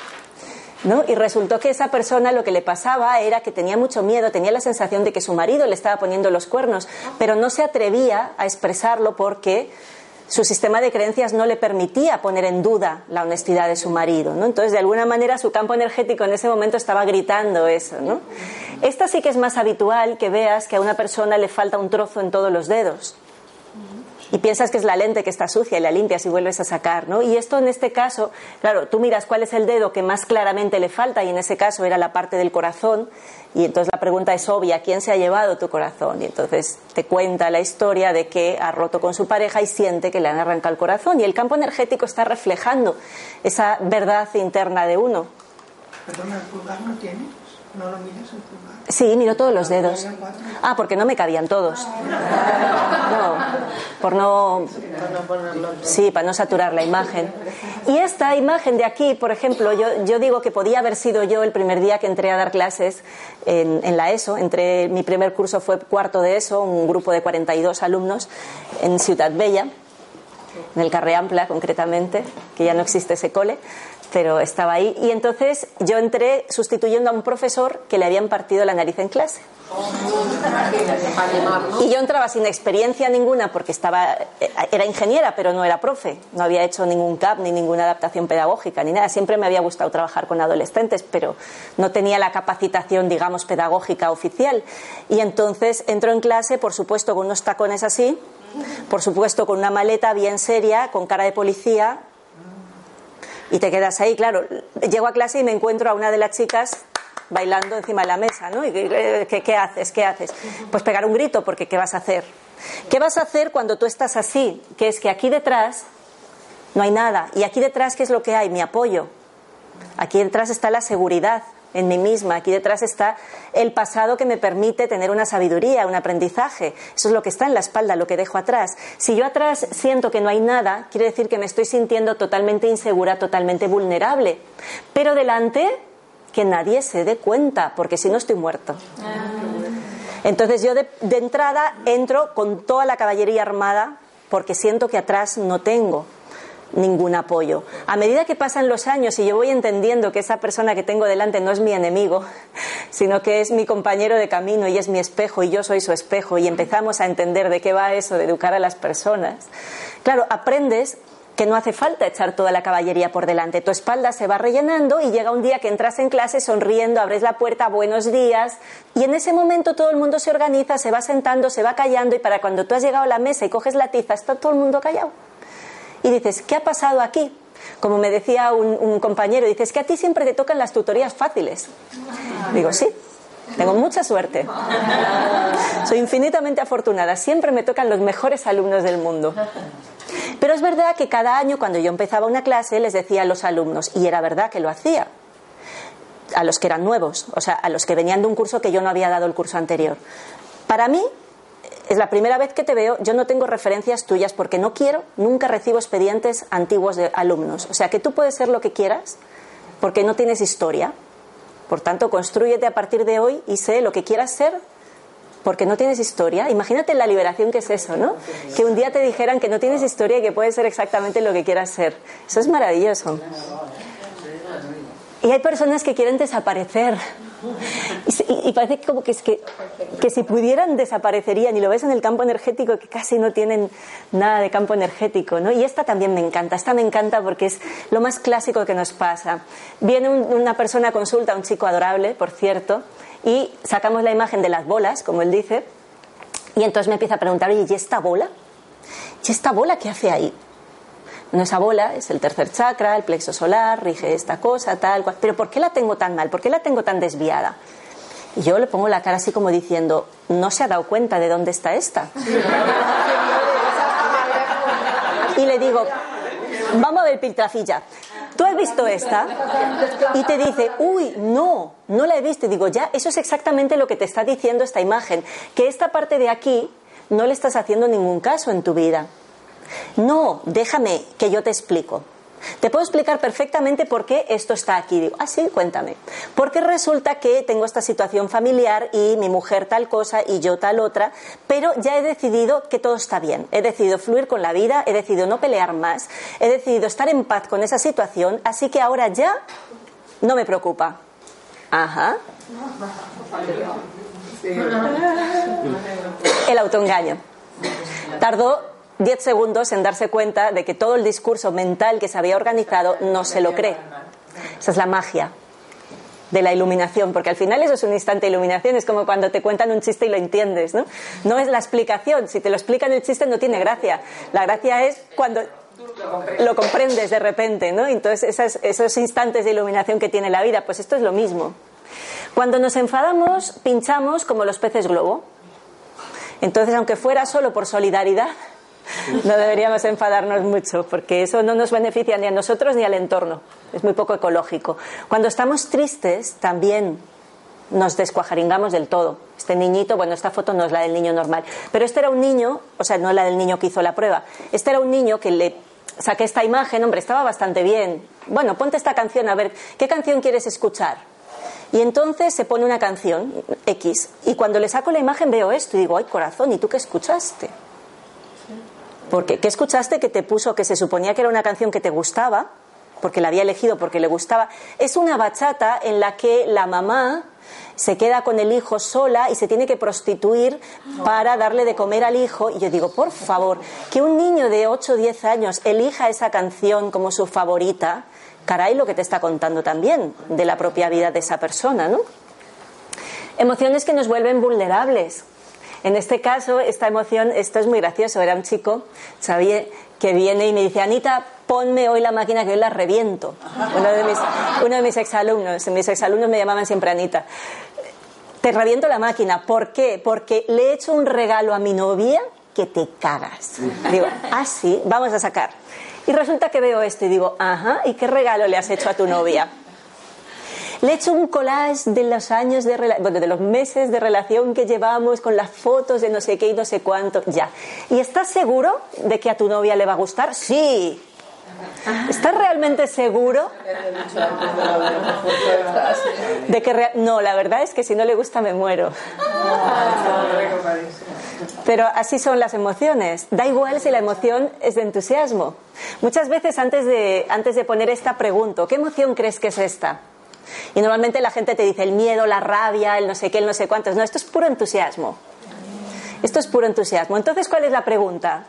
¿No? Y resultó que esa persona lo que le pasaba era que tenía mucho miedo, tenía la sensación de que su marido le estaba poniendo los cuernos, pero no se atrevía a expresarlo porque su sistema de creencias no le permitía poner en duda la honestidad de su marido. ¿no? Entonces, de alguna manera, su campo energético en ese momento estaba gritando eso. ¿no? Esta sí que es más habitual que veas que a una persona le falta un trozo en todos los dedos y piensas que es la lente que está sucia y la limpias y vuelves a sacar, ¿no? Y esto en este caso, claro, tú miras cuál es el dedo que más claramente le falta y en ese caso era la parte del corazón y entonces la pregunta es obvia, ¿quién se ha llevado tu corazón? Y entonces te cuenta la historia de que ha roto con su pareja y siente que le han arrancado el corazón y el campo energético está reflejando esa verdad interna de uno. Perdona, ¿el pulgar no tienes? ¿No lo miras el pulgar? Sí, miro todos los dedos. Ah, porque no me cabían todos. No, por no. Sí, para no saturar la imagen. Y esta imagen de aquí, por ejemplo, yo, yo digo que podía haber sido yo el primer día que entré a dar clases en, en la ESO. Entré, mi primer curso fue cuarto de ESO, un grupo de 42 alumnos en Ciudad Bella, en el Carreampla concretamente, que ya no existe ese cole pero estaba ahí. Y entonces yo entré sustituyendo a un profesor que le habían partido la nariz en clase. Y yo entraba sin experiencia ninguna porque estaba, era ingeniera, pero no era profe. No había hecho ningún CAP ni ninguna adaptación pedagógica ni nada. Siempre me había gustado trabajar con adolescentes, pero no tenía la capacitación, digamos, pedagógica oficial. Y entonces entro en clase, por supuesto, con unos tacones así, por supuesto, con una maleta bien seria, con cara de policía, y te quedas ahí, claro. Llego a clase y me encuentro a una de las chicas bailando encima de la mesa, ¿no? ¿Y qué, qué, haces? ¿Qué haces? Pues pegar un grito, porque ¿qué vas a hacer? ¿Qué vas a hacer cuando tú estás así? Que es que aquí detrás no hay nada. Y aquí detrás, ¿qué es lo que hay? Mi apoyo. Aquí detrás está la seguridad en mí misma. Aquí detrás está el pasado que me permite tener una sabiduría, un aprendizaje. Eso es lo que está en la espalda, lo que dejo atrás. Si yo atrás siento que no hay nada, quiere decir que me estoy sintiendo totalmente insegura, totalmente vulnerable. Pero delante, que nadie se dé cuenta, porque si no estoy muerto. Entonces yo de, de entrada entro con toda la caballería armada porque siento que atrás no tengo ningún apoyo. A medida que pasan los años y yo voy entendiendo que esa persona que tengo delante no es mi enemigo, sino que es mi compañero de camino y es mi espejo y yo soy su espejo y empezamos a entender de qué va eso de educar a las personas, claro, aprendes que no hace falta echar toda la caballería por delante. Tu espalda se va rellenando y llega un día que entras en clase sonriendo, abres la puerta, buenos días, y en ese momento todo el mundo se organiza, se va sentando, se va callando y para cuando tú has llegado a la mesa y coges la tiza, está todo el mundo callado y dices, ¿qué ha pasado aquí? Como me decía un, compañero, dices que a ti siempre te tocan las tutorías fáciles. Digo, sí, tengo mucha suerte. Soy infinitamente afortunada. Siempre me tocan los mejores alumnos del mundo. Pero es verdad que cada año cuando yo empezaba una clase les decía a los alumnos, y era verdad que lo hacía, a los que eran nuevos, o sea, a los que venían de un curso que yo no había dado el curso anterior. Para mí es la primera vez que te veo, yo no tengo referencias tuyas porque no quiero, nunca recibo expedientes antiguos de alumnos. O sea que tú puedes ser lo que quieras porque no tienes historia. Por tanto, construyete a partir de hoy y sé lo que quieras ser porque no tienes historia. Imagínate la liberación que es eso, ¿no? Que un día te dijeran que no tienes historia y que puedes ser exactamente lo que quieras ser. Eso es maravilloso. Y hay personas que quieren desaparecer y, y, parece como que, es que, si pudieran desaparecerían, y lo ves en el campo energético, que casi no tienen nada de campo energético, ¿no? Y esta también me encanta, esta me encanta porque es lo más clásico que nos pasa. Viene un, una persona a consulta, un chico adorable, por cierto, y sacamos la imagen de las bolas, como él dice, y entonces me empieza a preguntar, oye, ¿y esta bola? ¿Y esta bola qué hace ahí? No esa bola es el tercer chakra, el plexo solar, rige esta cosa, tal cual. Pero ¿por qué la tengo tan mal? ¿Por qué la tengo tan desviada? Y yo le pongo la cara así como diciendo, no se ha dado cuenta de dónde está esta. y le digo, vamos a ver, Piltrafilla, ¿tú has visto esta? Y te dice, uy, no, no la he visto. Y digo, ya, eso es exactamente lo que te está diciendo esta imagen, que esta parte de aquí no le estás haciendo ningún caso en tu vida. No, déjame que yo te explico. Te puedo explicar perfectamente por qué esto está aquí. Digo, ah, sí, cuéntame. Porque resulta que tengo esta situación familiar y mi mujer tal cosa y yo tal otra, pero ya he decidido que todo está bien. He decidido fluir con la vida, he decidido no pelear más, he decidido estar en paz con esa situación, así que ahora ya no me preocupa. Ajá. El autoengaño. Tardó 10 segundos en darse cuenta de que todo el discurso mental que se había organizado no se lo cree. Esa es la magia de la iluminación, porque al final eso es un instante de iluminación, es como cuando te cuentan un chiste y lo entiendes, ¿no? No es la explicación, si te lo explican el chiste no tiene gracia. La gracia es cuando lo comprendes de repente, ¿no? Entonces esas- esos instantes de iluminación que tiene la vida, pues esto es lo mismo. Cuando nos enfadamos, pinchamos como los peces globo. Entonces, aunque fuera solo por solidaridad, no deberíamos enfadarnos mucho, porque eso no nos beneficia ni a nosotros ni al entorno. Es muy poco ecológico. Cuando estamos tristes, también nos descuajaringamos del todo. Este niñito, bueno, esta foto no es la del niño normal, pero este era un niño, o sea, no la del niño que hizo la prueba. Este era un niño que le saqué esta imagen, hombre, estaba bastante bien. Bueno, ponte esta canción, a ver, ¿qué canción quieres escuchar? Y entonces se pone una canción X. Y cuando le saco la imagen veo esto y digo, ay corazón, ¿y tú qué escuchaste? Porque, ¿qué escuchaste que te puso que se suponía que era una canción que te gustaba? Porque la había elegido porque le gustaba. Es una bachata en la que la mamá se queda con el hijo sola y se tiene que prostituir para darle de comer al hijo. Y yo digo, por favor, que un niño de 8 o 10 años elija esa canción como su favorita, caray, lo que te está contando también de la propia vida de esa persona, ¿no? Emociones que nos vuelven vulnerables. En este caso, esta emoción, esto es muy gracioso, era un chico, sabía que viene y me dice, Anita, ponme hoy la máquina que hoy la reviento. Uno de mis, uno de mis exalumnos, mis exalumnos me llamaban siempre Anita. Te reviento la máquina. ¿Por qué? Porque le he hecho un regalo a mi novia que te cagas. Digo, ah, sí, vamos a sacar. Y resulta que veo esto y digo, ajá, ¿y qué regalo le has hecho a tu novia? Le he hecho un collage de los años de bueno, de los meses de relación que llevamos con las fotos de no sé qué y no sé cuánto. Ya. ¿Y estás seguro de que a tu novia le va a gustar? Sí. ¿Estás realmente seguro de que no? La verdad es que si no le gusta me muero. Pero así son las emociones. Da igual si la emoción es de entusiasmo. Muchas veces antes de, antes de poner esta pregunto, ¿qué emoción crees que es esta? Y normalmente la gente te dice el miedo, la rabia, el no sé qué, el no sé cuántos. No, esto es puro entusiasmo. Esto es puro entusiasmo. Entonces, ¿cuál es la pregunta?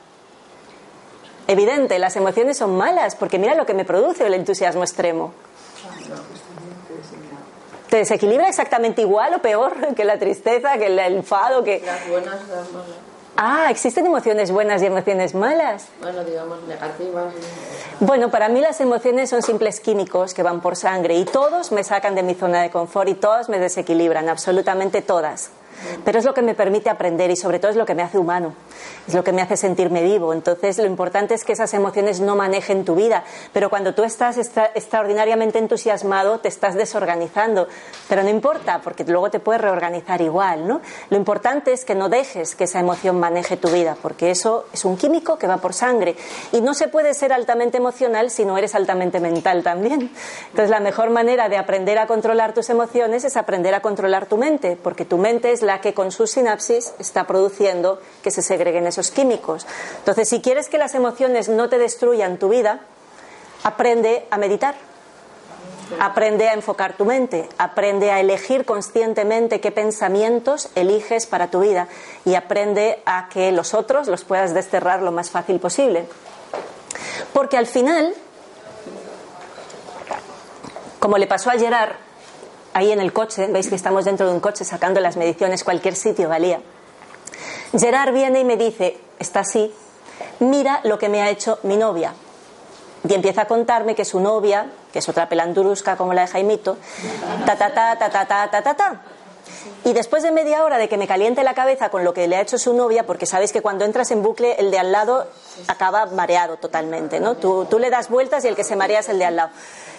Evidente, las emociones son malas, porque mira lo que me produce el entusiasmo extremo. ¿Te desequilibra exactamente igual o peor que la tristeza, que el enfado? Que... Las buenas, las malas. Ah, existen emociones buenas y emociones malas. Bueno, digamos negativas. Bueno, para mí las emociones son simples químicos que van por sangre y todos me sacan de mi zona de confort y todos me desequilibran, absolutamente todas. Pero es lo que me permite aprender y sobre todo es lo que me hace humano, es lo que me hace sentirme vivo. Entonces lo importante es que esas emociones no manejen tu vida, pero cuando tú estás extra- extraordinariamente entusiasmado te estás desorganizando, pero no importa porque luego te puedes reorganizar igual, ¿no? Lo importante es que no dejes que esa emoción maneje tu vida, porque eso es un químico que va por sangre y no se puede ser altamente emocional si no eres altamente mental también. Entonces la mejor manera de aprender a controlar tus emociones es aprender a controlar tu mente, porque tu mente es la que con sus sinapsis está produciendo que se segreguen esos químicos. Entonces, si quieres que las emociones no te destruyan tu vida, aprende a meditar. Aprende a enfocar tu mente, aprende a elegir conscientemente qué pensamientos eliges para tu vida y aprende a que los otros los puedas desterrar lo más fácil posible. Porque al final, como le pasó a Gerard, ahí en el coche, veis que estamos dentro de un coche sacando las mediciones, cualquier sitio valía. Gerard viene y me dice, está así, mira lo que me ha hecho mi novia. Y empieza a contarme que su novia, que es otra pelandurusca como la de Jaimito, ta ta ta ta ta ta ta ta ta. Y después de media hora de que me caliente la cabeza con lo que le ha hecho su novia, porque sabéis que cuando entras en bucle el de al lado acaba mareado totalmente, ¿no? Tú, tú le das vueltas y el que se marea es el de al lado.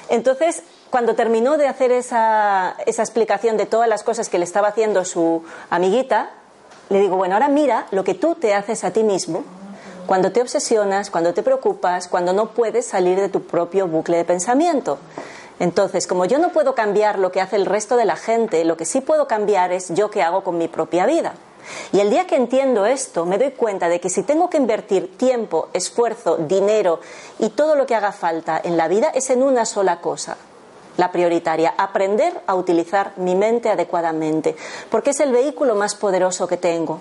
Entonces, cuando terminó de hacer esa, explicación de todas las cosas que le estaba haciendo su amiguita, le digo, bueno, ahora mira lo que tú te haces a ti mismo cuando te obsesionas, cuando te preocupas, cuando no puedes salir de tu propio bucle de pensamiento. Entonces, como yo no puedo cambiar lo que hace el resto de la gente, lo que sí puedo cambiar es yo qué hago con mi propia vida. Y el día que entiendo esto, me doy cuenta de que si tengo que invertir tiempo, esfuerzo, dinero y todo lo que haga falta en la vida es en una sola cosa, la prioritaria, aprender a utilizar mi mente adecuadamente, porque es el vehículo más poderoso que tengo.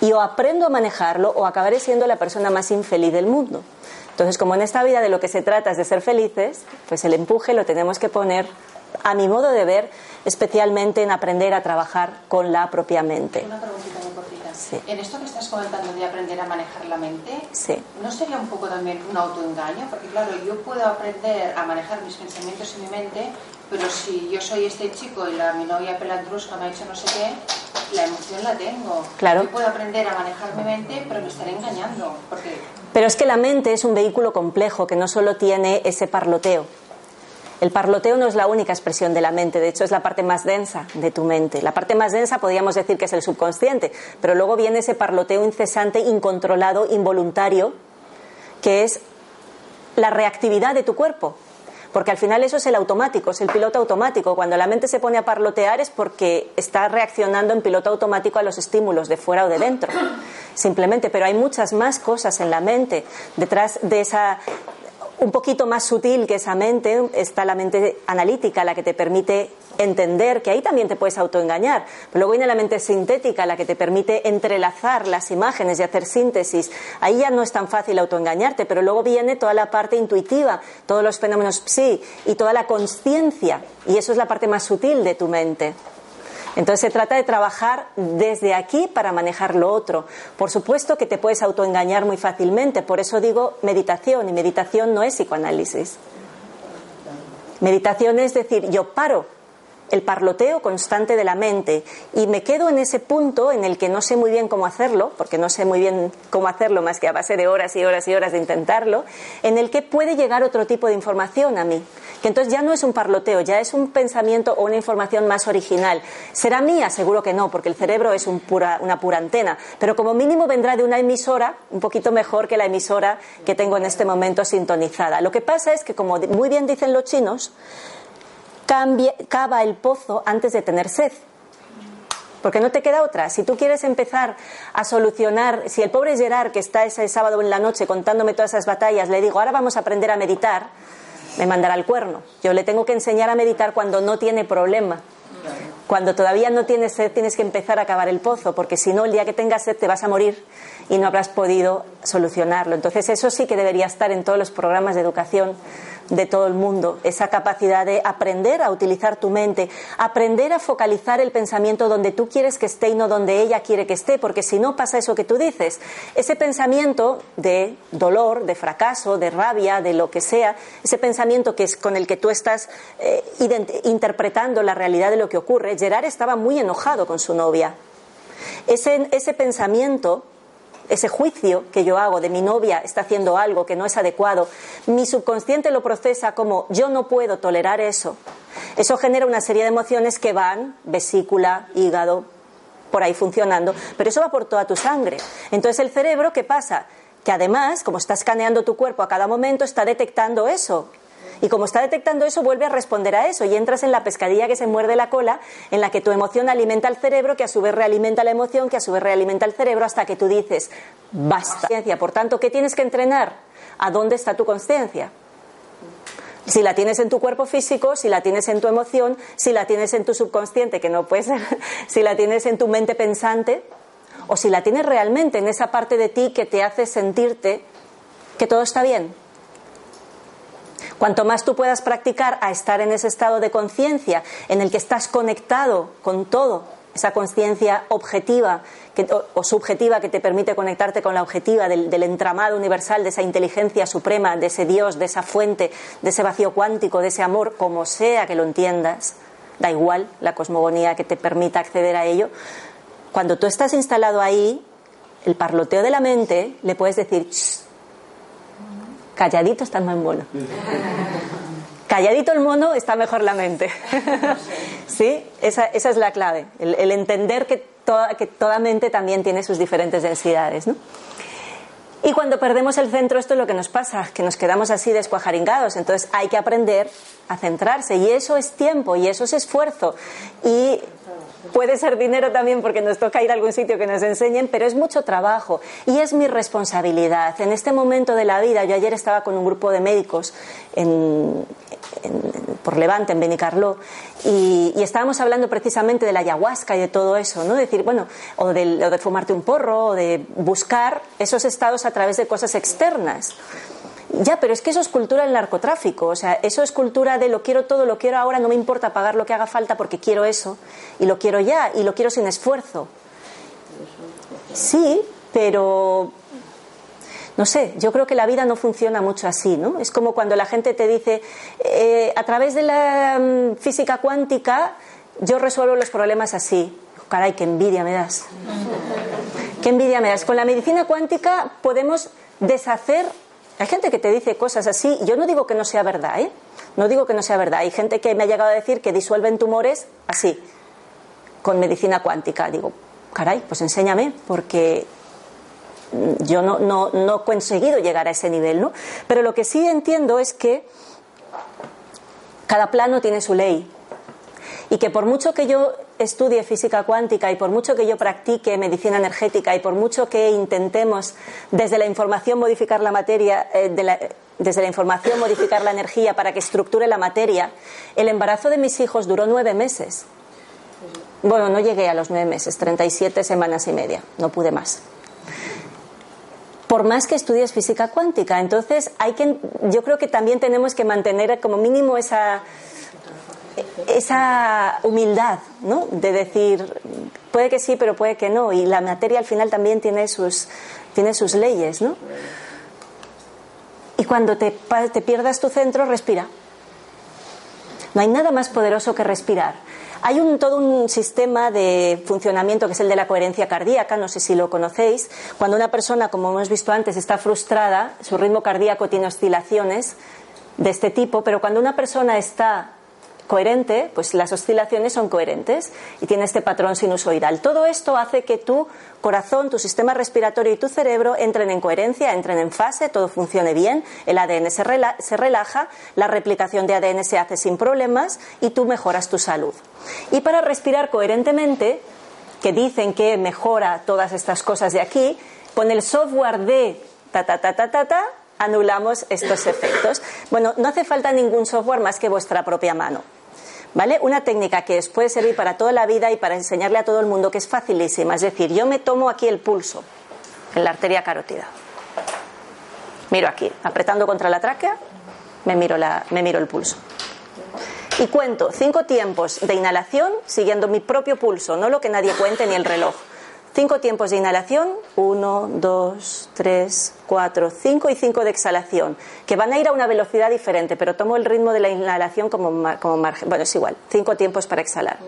Y o aprendo a manejarlo o acabaré siendo la persona más infeliz del mundo. Entonces, como en esta vida de lo que se trata es de ser felices, pues el empuje lo tenemos que poner, a mi modo de ver, especialmente en aprender a trabajar con la propia mente. Una. Sí. En esto que estás comentando de aprender a manejar la mente, Sí. ¿no sería un poco también un autoengaño? Porque claro, yo puedo aprender a manejar mis pensamientos y mi mente, pero si yo soy este chico y la, mi novia pelandrusca me ha dicho no sé qué, la emoción la tengo. Claro. Yo puedo aprender a manejar mi mente, pero me estaré engañando. Porque Pero es que la mente es un vehículo complejo que no solo tiene ese parloteo. El parloteo no es la única expresión de la mente, de hecho es la parte más densa de tu mente. La parte más densa podríamos decir que es el subconsciente, pero luego viene ese parloteo incesante, incontrolado, involuntario, que es la reactividad de tu cuerpo. Porque al final eso es el automático, es el piloto automático. Cuando la mente se pone a parlotear es porque está reaccionando en piloto automático a los estímulos de fuera o de dentro. Simplemente, pero hay muchas más cosas en la mente. Detrás de esa un poquito más sutil que esa mente está la mente analítica, la que te permite entender, que ahí también te puedes autoengañar. Pero luego viene la mente sintética, la que te permite entrelazar las imágenes y hacer síntesis. Ahí ya no es tan fácil autoengañarte, pero luego viene toda la parte intuitiva, todos los fenómenos psi y toda la conciencia. Y eso es la parte más sutil de tu mente. Entonces se trata de trabajar desde aquí para manejar lo otro. Por supuesto que te puedes autoengañar muy fácilmente, por eso digo meditación, y meditación no es psicoanálisis. Meditación es decir, yo paro el parloteo constante de la mente y me quedo en ese punto en el que no sé muy bien cómo hacerlo, porque no sé muy bien cómo hacerlo más que a base de horas y horas y horas de intentarlo, en el que puede llegar otro tipo de información a mí, que entonces ya no es un parloteo, ya es un pensamiento o una información más original. ¿Será mía? Seguro que no, porque el cerebro es un pura- una pura antena, pero como mínimo vendrá de una emisora un poquito mejor que la emisora que tengo en este momento sintonizada. Lo que pasa es que, como muy bien dicen los chinos, cambia- cava el pozo antes de tener sed. Porque no te queda otra. Si tú quieres empezar a solucionar, si el pobre Gerard que está ese sábado en la noche contándome todas esas batallas, le digo, ahora vamos a aprender a meditar, me mandará al cuerno. Yo le tengo que enseñar a meditar cuando no tiene problema. Cuando todavía no tienes sed, tienes que empezar a cavar el pozo, porque si no, el día que tengas sed te vas a morir y no habrás podido solucionarlo. Entonces, eso sí que debería estar en todos los programas de educación de todo el mundo, esa capacidad de aprender a utilizar tu mente, aprender a focalizar el pensamiento donde tú quieres que esté y no donde ella quiere que esté, porque si no pasa eso que tú dices, ese pensamiento de dolor, de fracaso, de rabia, de lo que sea, ese pensamiento que es con el que tú estás eh, interpretando la realidad de lo que ocurre, Gerard estaba muy enojado con su novia. Ese, ese pensamiento ese juicio que yo hago de mi novia está haciendo algo que no es adecuado, mi subconsciente lo procesa como yo no puedo tolerar eso. Eso genera una serie de emociones que van, vesícula, hígado, por ahí funcionando, pero eso va por toda tu sangre. Entonces el cerebro, ¿qué pasa? Que además, como está escaneando tu cuerpo a cada momento, está detectando eso. Y como está detectando eso, vuelve a responder a eso y entras en la pescadilla que se muerde la cola, en la que tu emoción alimenta al cerebro, que a su vez realimenta la emoción, que a su vez realimenta el cerebro, hasta que tú dices, basta. Por tanto, ¿qué tienes que entrenar? ¿A dónde está tu conciencia? Si la tienes en tu cuerpo físico, si la tienes en tu emoción, si la tienes en tu subconsciente, que no puede ser, si la tienes en tu mente pensante, o si la tienes realmente en esa parte de ti que te hace sentirte que todo está bien. Cuanto más tú puedas practicar a estar en ese estado de conciencia en el que estás conectado con todo, esa conciencia objetiva o, subjetiva que te permite conectarte con la objetiva del, del entramado universal, de esa inteligencia suprema, de ese Dios, de esa fuente, de ese vacío cuántico, de ese amor, como sea que lo entiendas, da igual la cosmogonía que te permita acceder a ello. Cuando tú estás instalado ahí, el parloteo de la mente, le puedes decir, "Shh, calladito está más mono. Calladito el mono está mejor la mente. ¿Sí? Esa, es la clave. El, el entender que toda, que toda mente también tiene sus diferentes densidades. ¿no? Y cuando perdemos el centro, esto es lo que nos pasa, que nos quedamos así descuajaringados. Entonces hay que aprender a centrarse. Y eso es tiempo y eso es esfuerzo. Y puede ser dinero también porque nos toca ir a algún sitio que nos enseñen, pero es mucho trabajo y es mi responsabilidad. En este momento de la vida, yo ayer estaba con un grupo de médicos en, por Levante, en Benicarló, y, estábamos hablando precisamente de la ayahuasca y de todo eso, ¿no? Decir, bueno, o de fumarte un porro, o de buscar esos estados a través de cosas externas. Ya, pero es que eso es cultura del narcotráfico, o sea, eso es cultura de lo quiero todo, lo quiero ahora, no me importa pagar lo que haga falta porque quiero eso, y lo quiero ya, y lo quiero sin esfuerzo. Sí, pero no sé, yo creo que la vida no funciona mucho así, ¿no? Es como cuando la gente te dice, eh, a través de la mm, física cuántica, yo resuelvo los problemas así. Caray, qué envidia me das. Qué envidia me das. Con la medicina cuántica podemos deshacer. Hay gente que te dice cosas así. Yo no digo que no sea verdad, ¿eh? No digo que no sea verdad. Hay gente que me ha llegado a decir que disuelven tumores así, con medicina cuántica. Digo, caray, pues enséñame, porque yo no, no, no, he conseguido llegar a ese nivel, ¿no? Pero lo que sí entiendo es que cada plano tiene su ley. Y que por mucho que yo estudie física cuántica y por mucho que yo practique medicina energética y por mucho que intentemos desde la información modificar la materia, eh, de la, desde la información modificar la energía para que estructure la materia, el embarazo de mis hijos duró nueve meses. Bueno, no llegué a los nueve meses, 37 semanas y media, no pude más por más que estudies física cuántica. Entonces, hay que, yo creo que también tenemos que mantener como mínimo esa, esa humildad, ¿no? De decir, puede que sí, pero puede que no. Y la materia al final también tiene sus, tiene sus leyes, ¿no? Y cuando te, pierdas tu centro, respira. No hay nada más poderoso que respirar. Hay un, todo un sistema de funcionamiento que es el de la coherencia cardíaca, no sé si lo conocéis. Cuando una persona, como hemos visto antes, está frustrada, su ritmo cardíaco tiene oscilaciones de este tipo, pero cuando una persona está coherente, pues las oscilaciones son coherentes y tiene este patrón sinusoidal. Todo esto hace que tu corazón, tu sistema respiratorio y tu cerebro entren en coherencia, entren en fase, todo funcione bien, el ADN se, relaja, la replicación de ADN se hace sin problemas y tú mejoras tu salud. Y para respirar coherentemente, que dicen que mejora todas estas cosas de aquí, con el software de ta ta ta ta ta ta anulamos estos efectos. Bueno, no hace falta ningún software más que vuestra propia mano. ¿Vale? Una técnica que os puede servir para toda la vida y para enseñarle a todo el mundo que es facilísima. Es decir, yo me tomo aquí el pulso en la arteria carótida. Miro aquí, apretando contra la tráquea, me miro, la, me miro el pulso. Y cuento cinco tiempos de inhalación siguiendo mi propio pulso, no lo que nadie cuente ni el reloj. Cinco tiempos de inhalación, uno, dos, tres, cuatro, cinco y cinco de exhalación, que van a ir a una velocidad diferente, pero tomo el ritmo de la inhalación como, como margen. Bueno, es igual, cinco tiempos para exhalar.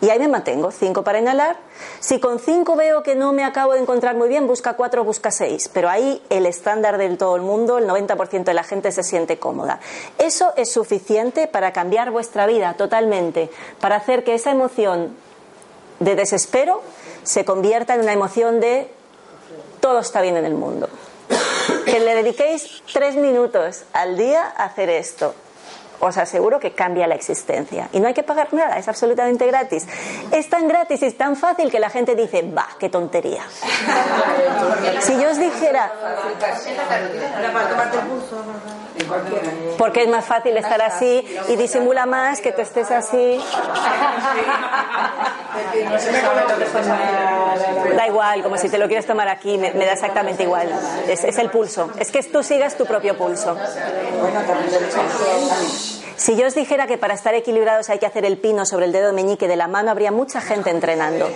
Y ahí me mantengo, cinco para inhalar. Si con cinco veo que no me acabo de encontrar muy bien, busca cuatro, busca seis. Pero ahí el estándar del todo el mundo, el 90% de la gente se siente cómoda. Eso es suficiente para cambiar vuestra vida totalmente, para hacer que esa emoción de desespero se convierta en una emoción de todo está bien en el mundo. Que le dediquéis tres minutos al día a hacer esto. Os aseguro que cambia la existencia. Y no hay que pagar nada, es absolutamente gratis. Es tan gratis y es tan fácil que la gente dice, va, qué tontería. Si yo os dijera... Porque es más fácil estar así y disimula más que tú estés así. Da igual, como si te lo quieres tomar aquí, me, da exactamente igual. Es, es el pulso. Es que tú sigas tu propio pulso. Si yo os dijera que para estar equilibrados hay que hacer el pino sobre el dedo meñique de la mano, habría mucha gente entrenando.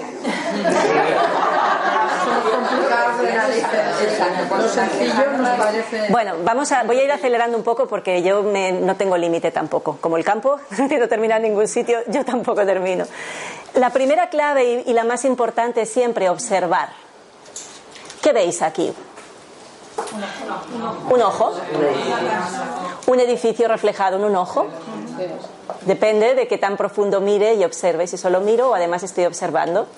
Bueno, vamos a, voy a ir acelerando un poco porque yo no tengo límite tampoco. Como el campo no quiero terminar en ningún sitio, yo tampoco termino. La primera clave y, la más importante es siempre observar. ¿Qué veis aquí? Un ojo. Un edificio reflejado en un ojo. Depende de qué tan profundo mire y observe. Si solo miro o además estoy observando.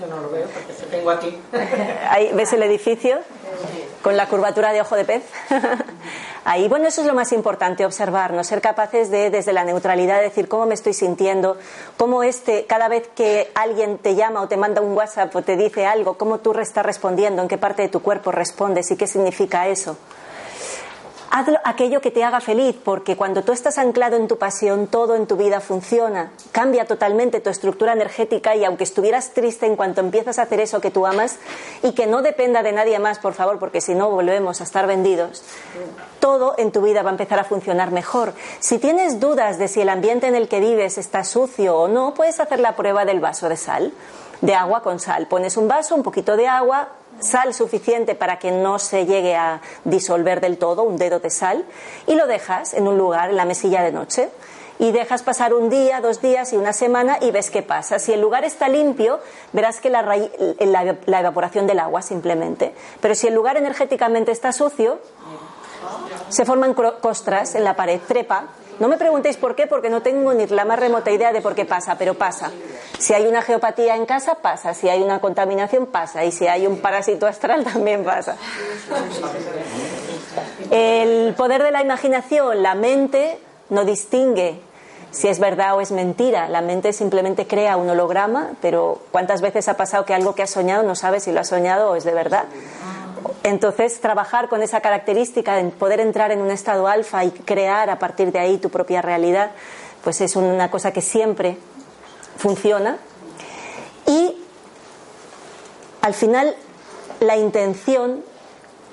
Yo no lo veo porque se tengo aquí. Ahí, ¿Ves el edificio? Con la curvatura de ojo de pez. Ahí, bueno, eso es lo más importante, observarnos, ser capaces de, desde la neutralidad, decir cómo me estoy sintiendo, cómo este, cada vez que alguien te llama o te manda un WhatsApp o te dice algo, cómo tú estás respondiendo, en qué parte de tu cuerpo respondes y qué significa eso Haz aquello que te haga feliz, porque cuando tú estás anclado en tu pasión, todo en tu vida funciona. Cambia totalmente tu estructura energética y aunque estuvieras triste en cuanto empiezas a hacer eso que tú amas y que no dependa de nadie más, por favor, porque si no volvemos a estar vendidos, todo en tu vida va a empezar a funcionar mejor. Si tienes dudas de si el ambiente en el que vives está sucio o no, puedes hacer la prueba del vaso de sal, de agua con sal. Pones un vaso, un poquito de agua, sal suficiente para que no se llegue a disolver del todo, un dedo de sal, y lo dejas en un lugar, en la mesilla de noche. Y dejas pasar un día, dos días y una semana y ves qué pasa. Si el lugar está limpio, verás que la, la, evaporación del agua simplemente. Pero si el lugar energéticamente está sucio, se forman costras en la pared, trepa, no me preguntéis por qué, porque no tengo ni la más remota idea de por qué pasa, pero pasa. Si hay una geopatía en casa, pasa. Si hay una contaminación, pasa. Y si hay un parásito astral, también pasa. El poder de la imaginación, la mente no distingue si es verdad o es mentira. La mente simplemente crea un holograma, pero ¿cuántas veces ha pasado que algo que has soñado no sabes si lo has soñado o es de verdad? Entonces, trabajar con esa característica de poder entrar en un estado alfa y crear a partir de ahí tu propia realidad, pues es una cosa que siempre funciona. Y al final, la intención,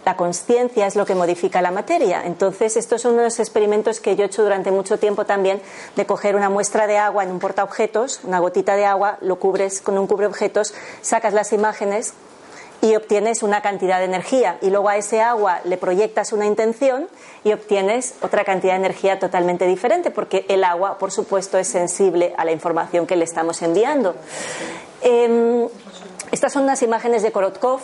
la conciencia es lo que modifica la materia. Entonces, estos son unos experimentos que yo he hecho durante mucho tiempo también, de coger una muestra de agua en un portaobjetos, una gotita de agua, lo cubres con un cubreobjetos, sacas las imágenes y obtienes una cantidad de energía y luego a ese agua le proyectas una intención y obtienes otra cantidad de energía totalmente diferente porque el agua, por supuesto, es sensible a la información que le estamos enviando. Em, estas son unas imágenes de Korotkov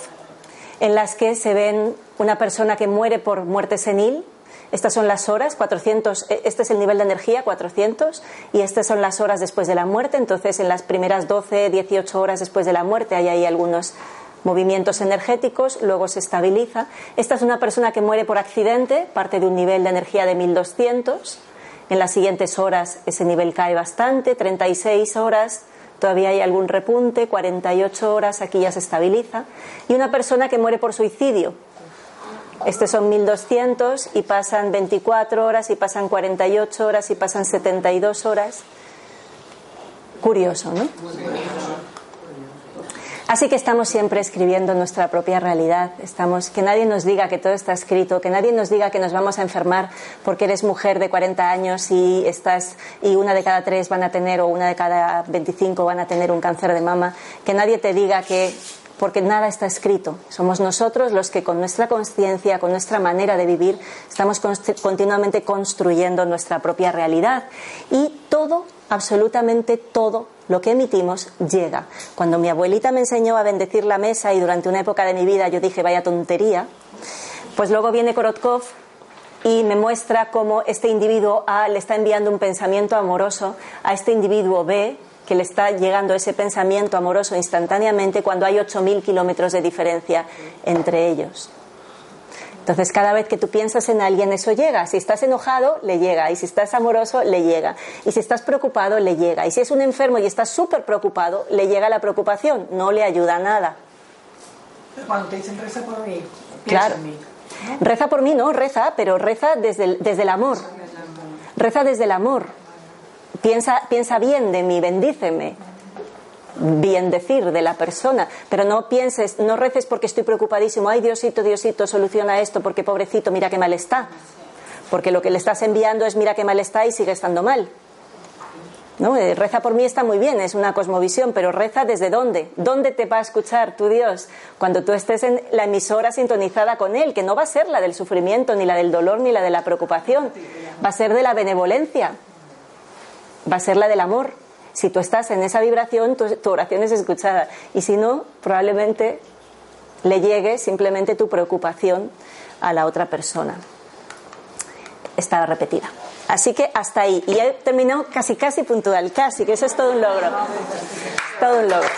en las que se ven una persona que muere por muerte senil. Estas son las horas, 400, e, este es el nivel de energía, 400, y estas son las horas después de la muerte. Entonces, en las primeras 12, 18 horas después de la muerte hay ahí algunos movimientos energéticos, luego se estabiliza. Esta es una persona que muere por accidente, parte de un nivel de energía de 1200. En las siguientes horas ese nivel cae bastante, 36 horas, todavía hay algún repunte, 48 horas, aquí ya se estabiliza. Y una persona que muere por suicidio. Estos son 1200 y pasan 24 horas y pasan 48 horas y pasan 72 horas. Curioso, ¿no? Así que estamos siempre escribiendo nuestra propia realidad. Estamos, que nadie nos diga que todo está escrito, que nadie nos diga que nos vamos a enfermar porque eres mujer de 40 años y estás y una de cada tres van a tener o una de cada 25 van a tener un cáncer de mama. Que nadie te diga que porque nada está escrito. Somos nosotros los que con nuestra conciencia, con nuestra manera de vivir, estamos continuamente construyendo nuestra propia realidad. Y todo, absolutamente todo, lo que emitimos llega. Cuando mi abuelita me enseñó a bendecir la mesa y durante una época de mi vida yo dije, vaya tontería, pues luego viene Korotkov y me muestra cómo este individuo A le está enviando un pensamiento amoroso a este individuo B que le está llegando ese pensamiento amoroso instantáneamente cuando hay 8.000 kilómetros de diferencia entre ellos. Entonces, cada vez que tú piensas en alguien, eso llega. Si estás enojado, le llega. Y si estás amoroso, le llega. Y si estás preocupado, le llega. Y si es un enfermo y estás súper preocupado, le llega la preocupación. No le ayuda a nada. Cuando te dicen reza por mí, claro. en mí. Reza por mí, no, reza, pero reza desde el, desde el amor. Reza desde el amor. Piensa, piensa bien de mí, bendíceme bien decir de la persona, pero no pienses, no reces porque estoy preocupadísimo, ay Diosito, Diosito, soluciona esto porque pobrecito, mira qué mal está. Porque lo que le estás enviando es mira qué mal está y sigue estando mal. ¿No? Eh, reza por mí está muy bien, es una cosmovisión, pero reza desde dónde? ¿Dónde te va a escuchar tu Dios? Cuando tú estés en la emisora sintonizada con Él, que no va a ser la del sufrimiento, ni la del dolor, ni la de la preocupación, va a ser de la benevolencia, va a ser la del amor. Si tú estás en esa vibración, tu, oración es escuchada. Y si no, probablemente le llegue simplemente tu preocupación a la otra persona. Estaba repetida. Así que hasta ahí. Y he terminado casi, casi puntual, casi, que eso es todo un logro. Todo un logro.